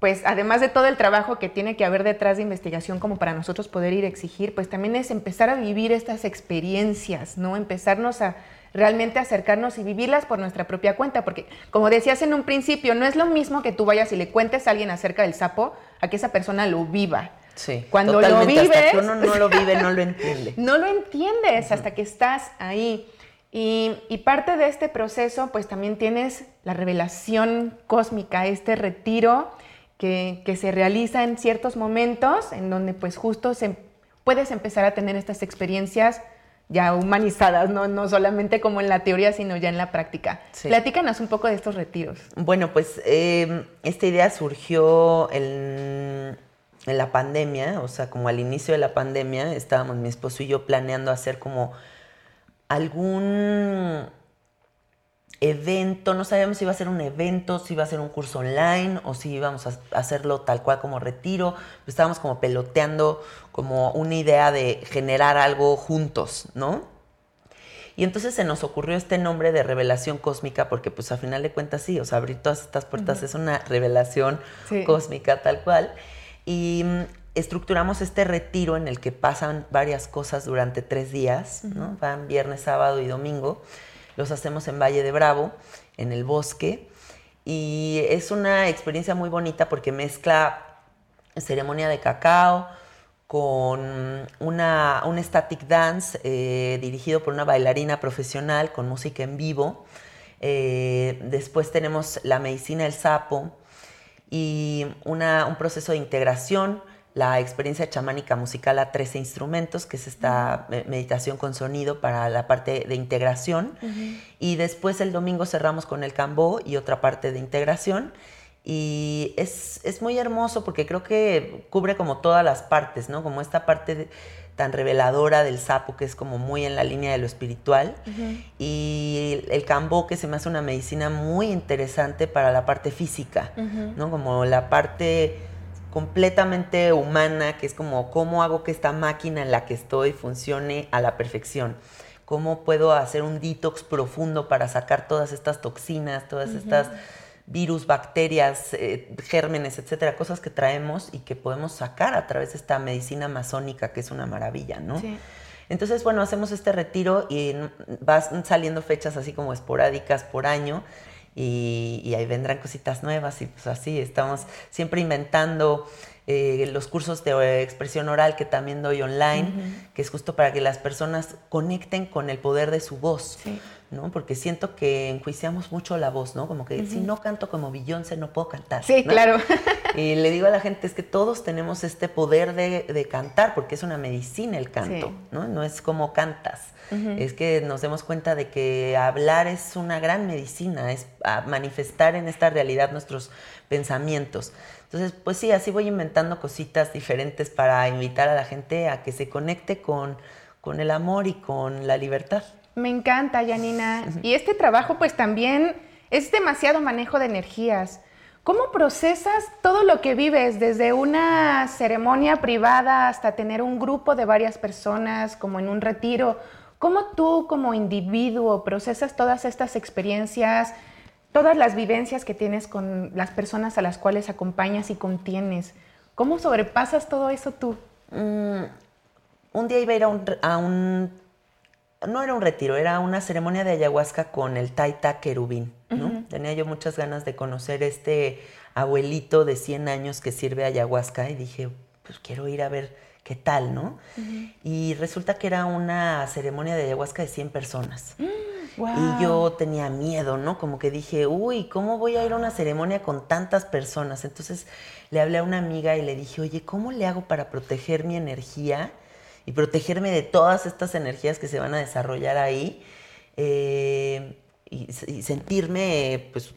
pues además de todo el trabajo que tiene que haber detrás de investigación como para nosotros poder ir a exigir, pues también es empezar a vivir estas experiencias, ¿no? Empezarnos a realmente acercarnos y vivirlas por nuestra propia cuenta, porque como decías en un principio, no es lo mismo que tú vayas y le cuentes a alguien acerca del sapo a que esa persona lo viva. Sí. Cuando lo vives, hasta que uno no lo vive, no lo entiende. no lo entiendes hasta que estás ahí. Y, y, parte de este proceso, pues también tienes la revelación cósmica, este retiro que, se realiza en ciertos momentos en donde pues justo se, puedes empezar a tener estas experiencias ya humanizadas, ¿no? no solamente como en la teoría, sino ya en la práctica. Platícanos un poco de estos retiros. Bueno, pues em, esta idea surgió en, en, la pandemia, o sea, como al inicio de la pandemia, estábamos mi esposo y yo planeando hacer como algún evento, no sabíamos si iba a ser un evento, si iba a ser un curso online o si íbamos a hacerlo tal cual como retiro. Estábamos como peloteando como una idea de generar algo juntos, ¿no? Y entonces se nos ocurrió este nombre de revelación cósmica porque pues a final de cuentas sí, o sea, abrir todas estas puertas es una revelación cósmica tal cual. Y mm, estructuramos este retiro en el que pasan varias cosas durante tres días, ¿no? Van viernes, sábado y domingo los hacemos en Valle de Bravo, en el bosque. Y es una experiencia muy bonita porque mezcla ceremonia de cacao con una, un static dance eh, dirigido por una bailarina profesional con música en vivo. Eh, después tenemos la medicina del sapo y un proceso de integración la experiencia chamánica musical a 13 instrumentos, que es esta meditación con sonido para la parte de integración. Y después el domingo cerramos con el cambó y otra parte de integración. Y es, muy hermoso porque creo que cubre como todas las partes, ¿no? Como esta parte tan reveladora del sapo, que es como muy en la línea de lo espiritual. Y el cambó, que se me hace una medicina muy interesante para la parte física, ¿no? Como la parte completamente humana, que es como cómo hago que esta máquina en la que estoy funcione a la perfección. Cómo puedo hacer un detox profundo para sacar todas estas toxinas, todas estas virus, bacterias, eh, gérmenes, etcétera, cosas que traemos y que podemos sacar a través de esta medicina masónica, que es una maravilla, ¿no? Entonces, bueno, hacemos este retiro y van saliendo fechas así como esporádicas por año y, ahí vendrán cositas nuevas y pues así estamos siempre inventando eh, los cursos de expresión oral que también doy online, que es justo para que las personas conecten con el poder de su voz. ¿No? Porque siento que enjuiciamos mucho la voz, ¿no? Como que si no canto como Beyoncé no puedo cantar. Sí, claro. y le digo a la gente es que todos tenemos este poder de, cantar, porque es una medicina el canto, ¿no? No es como cantas. Es que nos demos cuenta de que hablar es una gran medicina, es manifestar en esta realidad nuestros pensamientos. Entonces, pues sí, así voy inventando cositas diferentes para invitar a la gente a que se conecte con, con el amor y con la libertad. Me encanta, Janina. Y este trabajo pues también es demasiado manejo de energías. ¿Cómo procesas todo lo que vives, desde una ceremonia privada hasta tener un grupo de varias personas, como en un retiro? ¿Cómo tú como individuo procesas todas estas experiencias, todas las vivencias que tienes con las personas a las cuales acompañas y contienes? ¿Cómo sobrepasas todo eso tú? Mm, un día iba a ir a un no era un retiro, era una ceremonia de ayahuasca con el Taita Querubín. ¿no? Tenía yo muchas ganas de conocer este abuelito de 100 años que sirve ayahuasca y dije, pues quiero ir a ver qué tal, ¿no? Y resulta que era una ceremonia de ayahuasca de 100 personas. Mm. Y yo tenía miedo, ¿no? Como que dije, uy, ¿cómo voy a ir a una ceremonia con tantas personas? Entonces le hablé a una amiga y le dije, oye, ¿cómo le hago para proteger mi energía y protegerme de todas estas energías que se van a desarrollar ahí? Eh, y, sentirme, pues,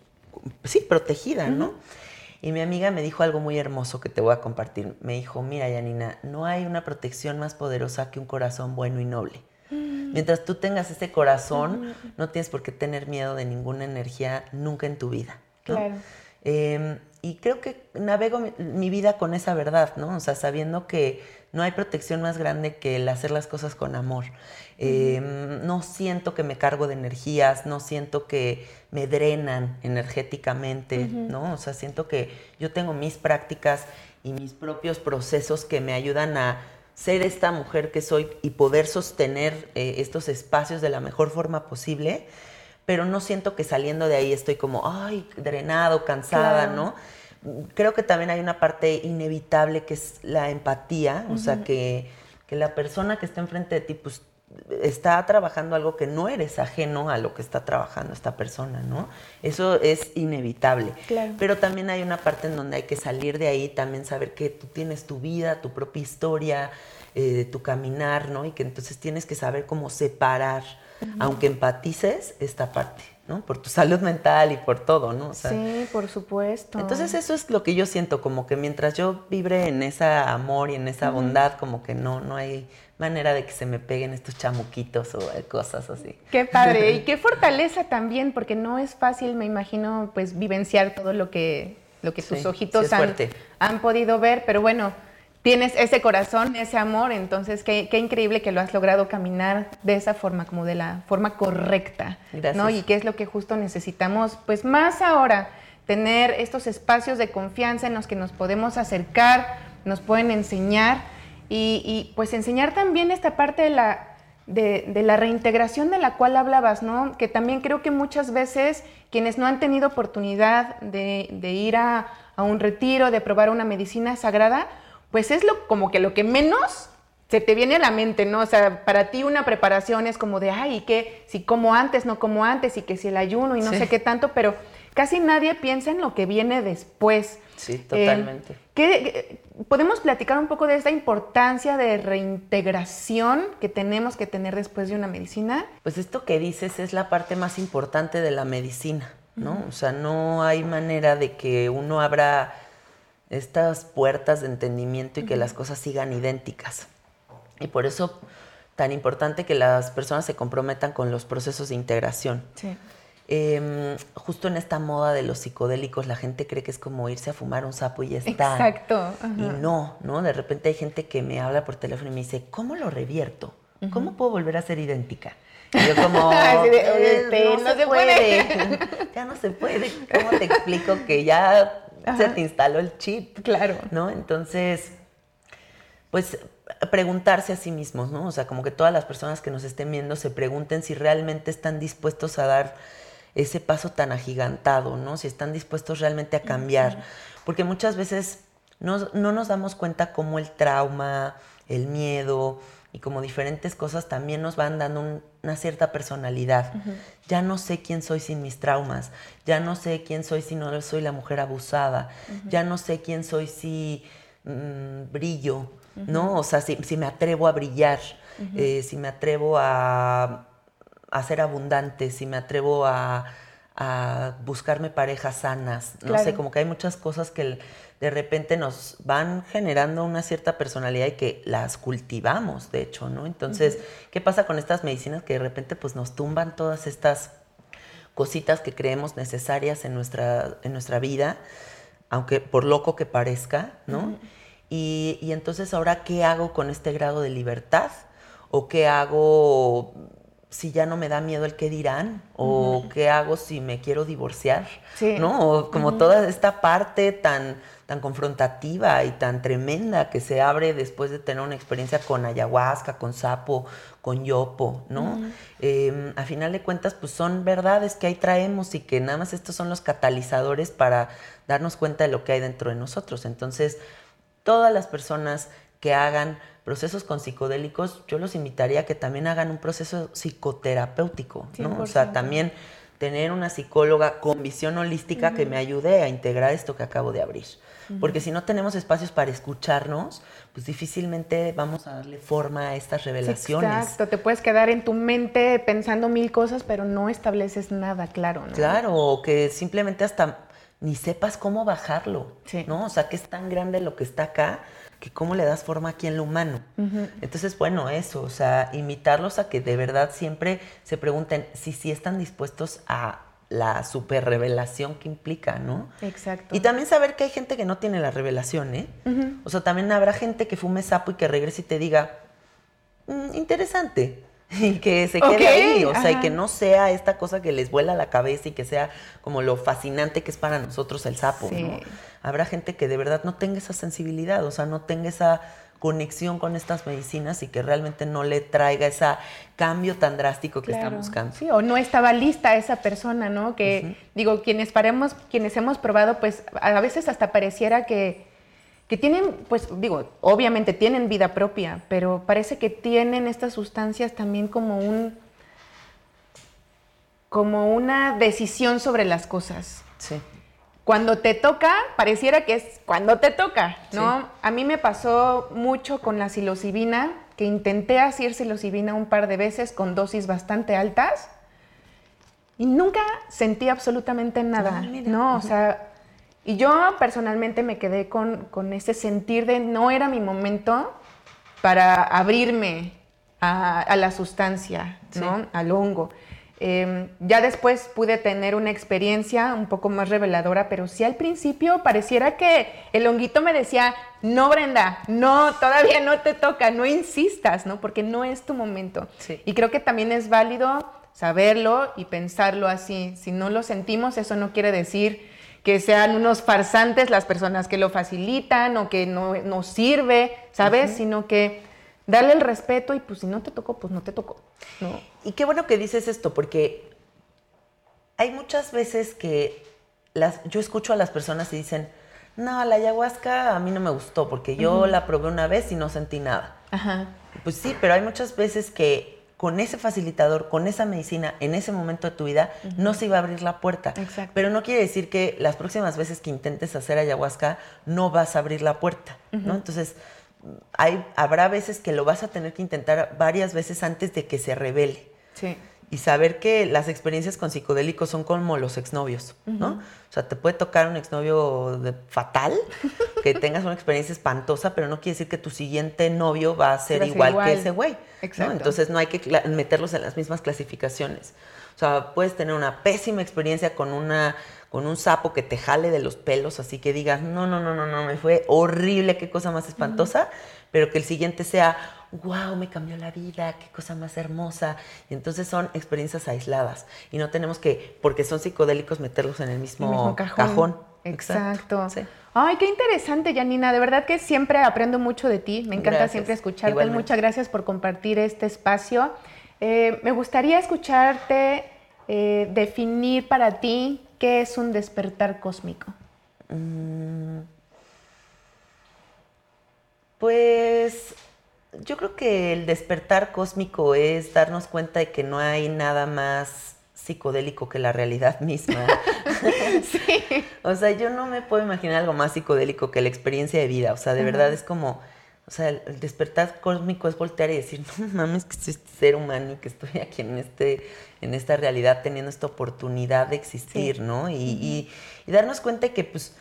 sí, protegida, ¿no? Y mi amiga me dijo algo muy hermoso que te voy a compartir. Me dijo, mira, Yanina, no hay una protección más poderosa que un corazón bueno y noble. Mm. Mientras tú tengas ese corazón, no tienes por qué tener miedo de ninguna energía nunca en tu vida. Claro. Em, y creo que navego mi, vida con esa verdad, ¿no? O sea, sabiendo que no hay protección más grande que el hacer las cosas con amor. Em, no siento que me cargo de energías, no siento que me drenan energéticamente, ¿no? O sea, siento que yo tengo mis prácticas y mis propios procesos que me ayudan a ser esta mujer que soy y poder sostener eh, estos espacios de la mejor forma posible pero no siento que saliendo de ahí estoy como, ay, drenado, cansada, ¿no? Creo que también hay una parte inevitable que es la empatía, o sea, que, que, la persona que está enfrente de ti, pues está trabajando algo que no eres ajeno a lo que está trabajando esta persona, ¿no? Eso es inevitable. Claro. Pero también hay una parte en donde hay que salir de ahí, también saber que tú tienes tu vida, tu propia historia, eh, tu caminar, ¿no? Y que entonces tienes que saber cómo separar aunque empatices esta parte, ¿no? Por tu salud mental y por todo, ¿no? sí, por supuesto. Entonces eso es lo que yo siento, como que mientras yo vibre en ese amor y en esa bondad, como que no, no hay manera de que se me peguen estos chamuquitos o cosas así. Qué padre y qué fortaleza también, porque no es fácil, me imagino, pues vivenciar todo lo que, lo que tus ojitos han, han podido ver, pero bueno tienes ese corazón, ese amor, entonces qué, increíble que lo has logrado caminar de esa forma, como de la forma correcta, ¿no? Y qué es lo que justo necesitamos, pues más ahora, tener estos espacios de confianza en los que nos podemos acercar, nos pueden enseñar y, pues enseñar también esta parte de la, de, la reintegración de la cual hablabas, ¿no? Que también creo que muchas veces quienes no han tenido oportunidad de, ir a, a un retiro, de probar una medicina sagrada, pues es lo, como que lo que menos se te viene a la mente, ¿no? O sea, para ti una preparación es como de, ay, que si como antes, no como antes, y que si el ayuno y no sé qué tanto, pero casi nadie piensa en lo que viene después. Sí, totalmente. Eh, ¿Podemos platicar un poco de esta importancia de reintegración que tenemos que tener después de una medicina? Pues esto que dices es la parte más importante de la medicina, ¿no? O sea, no hay manera de que uno abra estas puertas de entendimiento y que las cosas sigan idénticas. Y por eso tan importante que las personas se comprometan con los procesos de integración. Em, justo en esta moda de los psicodélicos, la gente cree que es como irse a fumar un sapo y ya está. Exacto. Y no, ¿no? De repente hay gente que me habla por teléfono y me dice, ¿cómo lo revierto? ¿Cómo puedo volver a ser idéntica? Y yo como, eh, este, no, se puede. ya no se puede. ¿Cómo te explico que ya se te instaló el chip. Claro. ¿No? Entonces, pues preguntarse a sí mismos, ¿no? O sea, como que todas las personas que nos estén viendo se pregunten si realmente están dispuestos a dar ese paso tan agigantado, ¿no? Si están dispuestos realmente a cambiar. Porque muchas veces no, no nos damos cuenta cómo el trauma, el miedo, y como diferentes cosas también nos van dando una cierta personalidad. Ya no sé quién soy sin mis traumas, ya no sé quién soy si no soy la mujer abusada, ya no sé quién soy si mm, brillo, ¿no? O sea, si, me atrevo a brillar, eh, si me atrevo a, a, ser abundante, si me atrevo a, buscarme parejas sanas, no sé, como que hay muchas cosas que de repente nos van generando una cierta personalidad y que las cultivamos, de hecho, ¿no? Entonces, ¿qué pasa con estas medicinas que de repente pues nos tumban todas estas cositas que creemos necesarias en nuestra, en nuestra vida, aunque por loco que parezca, ¿no? y, y entonces ahora, ¿qué hago con este grado de libertad? ¿O qué hago si ya no me da miedo el qué dirán o qué hago si me quiero divorciar, ¿no? O como toda esta parte tan, tan confrontativa y tan tremenda que se abre después de tener una experiencia con ayahuasca, con sapo, con yopo, ¿no? Em, a final de cuentas, pues son verdades que ahí traemos y que nada más estos son los catalizadores para darnos cuenta de lo que hay dentro de nosotros. Entonces, todas las personas que hagan procesos con psicodélicos, yo los invitaría a que también hagan un proceso psicoterapéutico, ¿no? O sea, también tener una psicóloga con visión holística que me ayude a integrar esto que acabo de abrir. Porque si no tenemos espacios para escucharnos, pues difícilmente vamos a darle forma a estas revelaciones. exacto, te puedes quedar en tu mente pensando mil cosas, pero no estableces nada claro, ¿no? Claro, o que simplemente hasta ni sepas cómo bajarlo, ¿no? O sea, que es tan grande lo que está acá que cómo le das forma aquí en lo humano. Entonces, bueno, eso, o sea, invitarlos a que de verdad siempre se pregunten si sí están dispuestos a la super revelación que implica, ¿no? Exacto. Y también saber que hay gente que no tiene la revelación, ¿eh? O sea, también habrá gente que fume sapo y que regrese y te diga, mm, interesante. Y que se quede ahí, o sea, y que no sea esta cosa que les vuela la cabeza y que sea como lo fascinante que es para nosotros el sapo, ¿no? Habrá gente que de verdad no tenga esa sensibilidad, o sea, no tenga esa conexión con estas medicinas y que realmente no le traiga ese cambio tan drástico que está buscando. Sí, o no estaba lista esa persona, ¿no? Que, digo, quienes paremos, quienes hemos probado, pues a veces hasta pareciera que, que tienen, pues digo, obviamente tienen vida propia, pero parece que tienen estas sustancias también como un como una decisión sobre las cosas. Sí cuando te toca, pareciera que es cuando te toca, ¿no? A mí me pasó mucho con la psilocibina, que intenté hacer psilocibina un par de veces con dosis bastante altas y nunca sentí absolutamente nada, ah, ¿no? O sea, y yo personalmente me quedé con, ese sentir de no era mi momento para abrirme a, la sustancia, ¿no? Al hongo. Em, ya después pude tener una experiencia un poco más reveladora, pero sí al principio pareciera que el honguito me decía, no Brenda, no, todavía no te toca, no insistas, ¿no? Porque no es tu momento. Y creo que también es válido saberlo y pensarlo así. Si no lo sentimos, eso no quiere decir que sean unos farsantes las personas que lo facilitan o que no nos sirve, ¿sabes? Sino que darle el respeto y pues si no te tocó, pues no te tocó. ¿no? Y qué bueno que dices esto, porque hay muchas veces que las, yo escucho a las personas y dicen, no, la ayahuasca a mí no me gustó porque yo la probé una vez y no sentí nada. Ajá. Pues sí, pero hay muchas veces que con ese facilitador, con esa medicina, en ese momento de tu vida, no se iba a abrir la puerta. Exacto. Pero no quiere decir que las próximas veces que intentes hacer ayahuasca no vas a abrir la puerta, ¿no? Entonces, hay, habrá veces que lo vas a tener que intentar varias veces antes de que se revele. Sí. Y saber que las experiencias con psicodélicos son como los exnovios, ¿no? O sea, te puede tocar un exnovio fatal, que tengas una experiencia espantosa, pero no quiere decir que tu siguiente novio va a ser, igual, que ese güey. Exacto. Entonces no hay que meterlos en las mismas clasificaciones. O sea, puedes tener una pésima experiencia con una con un sapo que te jale de los pelos, así que digas, no, no, no, no, no, me fue horrible, qué cosa más espantosa, pero que el siguiente sea, wow, me cambió la vida, qué cosa más hermosa. Y entonces son experiencias aisladas y no tenemos que, porque son psicodélicos, meterlos en el mismo, cajón. Exacto. Ay, qué interesante, Janina. De verdad que siempre aprendo mucho de ti. Me encanta siempre escucharte. Muchas gracias por compartir este espacio. Eh, me gustaría escucharte eh, definir para ti ¿Qué es un despertar cósmico? Mm, pues yo creo que el despertar cósmico es darnos cuenta de que no hay nada más psicodélico que la realidad misma. sí. O sea, yo no me puedo imaginar algo más psicodélico que la experiencia de vida. O sea, de verdad es como o sea, el, despertar cósmico es voltear y decir, no mames, que soy este ser humano y que estoy aquí en, este, en esta realidad teniendo esta oportunidad de existir, ¿no? Y, darnos cuenta que, pues,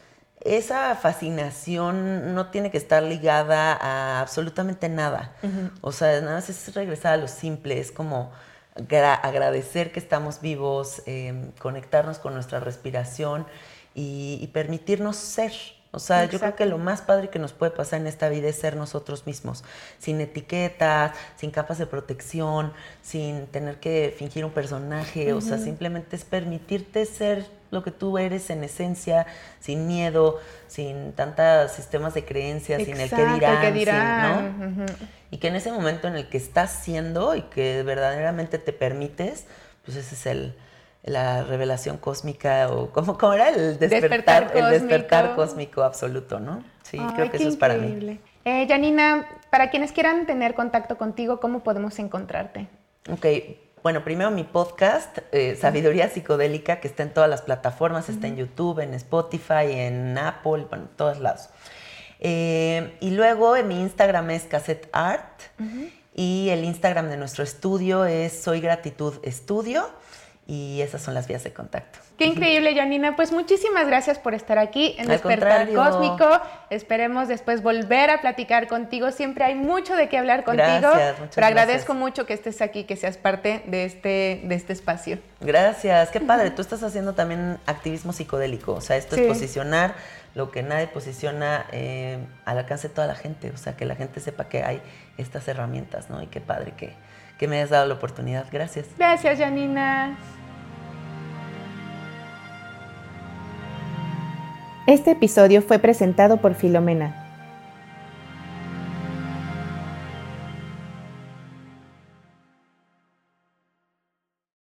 esa fascinación no tiene que estar ligada a absolutamente nada. O sea, nada más es regresar a lo simple, es como agradecer que estamos vivos, em, conectarnos con nuestra respiración y permitirnos ser. O sea, yo creo que lo más padre que nos puede pasar en esta vida es ser nosotros mismos, sin etiquetas, sin capas de protección, sin tener que fingir un personaje, o sea, simplemente es permitirte ser lo que tú eres en esencia, sin miedo, sin tantos sistemas de creencias, sin el que dirán, ¿no? Y que en ese momento en el que estás siendo y que verdaderamente te permites, pues ese es el, la revelación cósmica o ¿cómo, cómo era el despertar, el despertar cósmico absoluto, ¿no? Sí, creo que eso es para mí. Eh, Janina, para quienes quieran tener contacto contigo, ¿cómo podemos encontrarte? Ok, bueno, primero mi podcast, eh, Sabiduría Psicodélica, que está en todas las plataformas, está en YouTube, en Spotify, en Apple, bueno, en todos lados. Eh, y luego en mi Instagram es Cassette Art y el Instagram de nuestro estudio es Soy Gratitud Estudio y esas son las vías de contacto. Qué increíble, Janina. Pues muchísimas gracias por estar aquí en Despertar Cósmico. Esperemos después volver a platicar contigo. Siempre hay mucho de qué hablar contigo. Gracias, pero agradezco mucho que estés aquí, que seas parte de este, de este espacio. Gracias, qué padre. Tú estás haciendo también activismo psicodélico. O sea, esto es posicionar lo que nadie posiciona eh, al alcance de toda la gente. O sea, que la gente sepa que hay estas herramientas, ¿no? Y qué padre que, que me hayas dado la oportunidad. Gracias. Gracias, Janina. Este episodio fue presentado por Filomena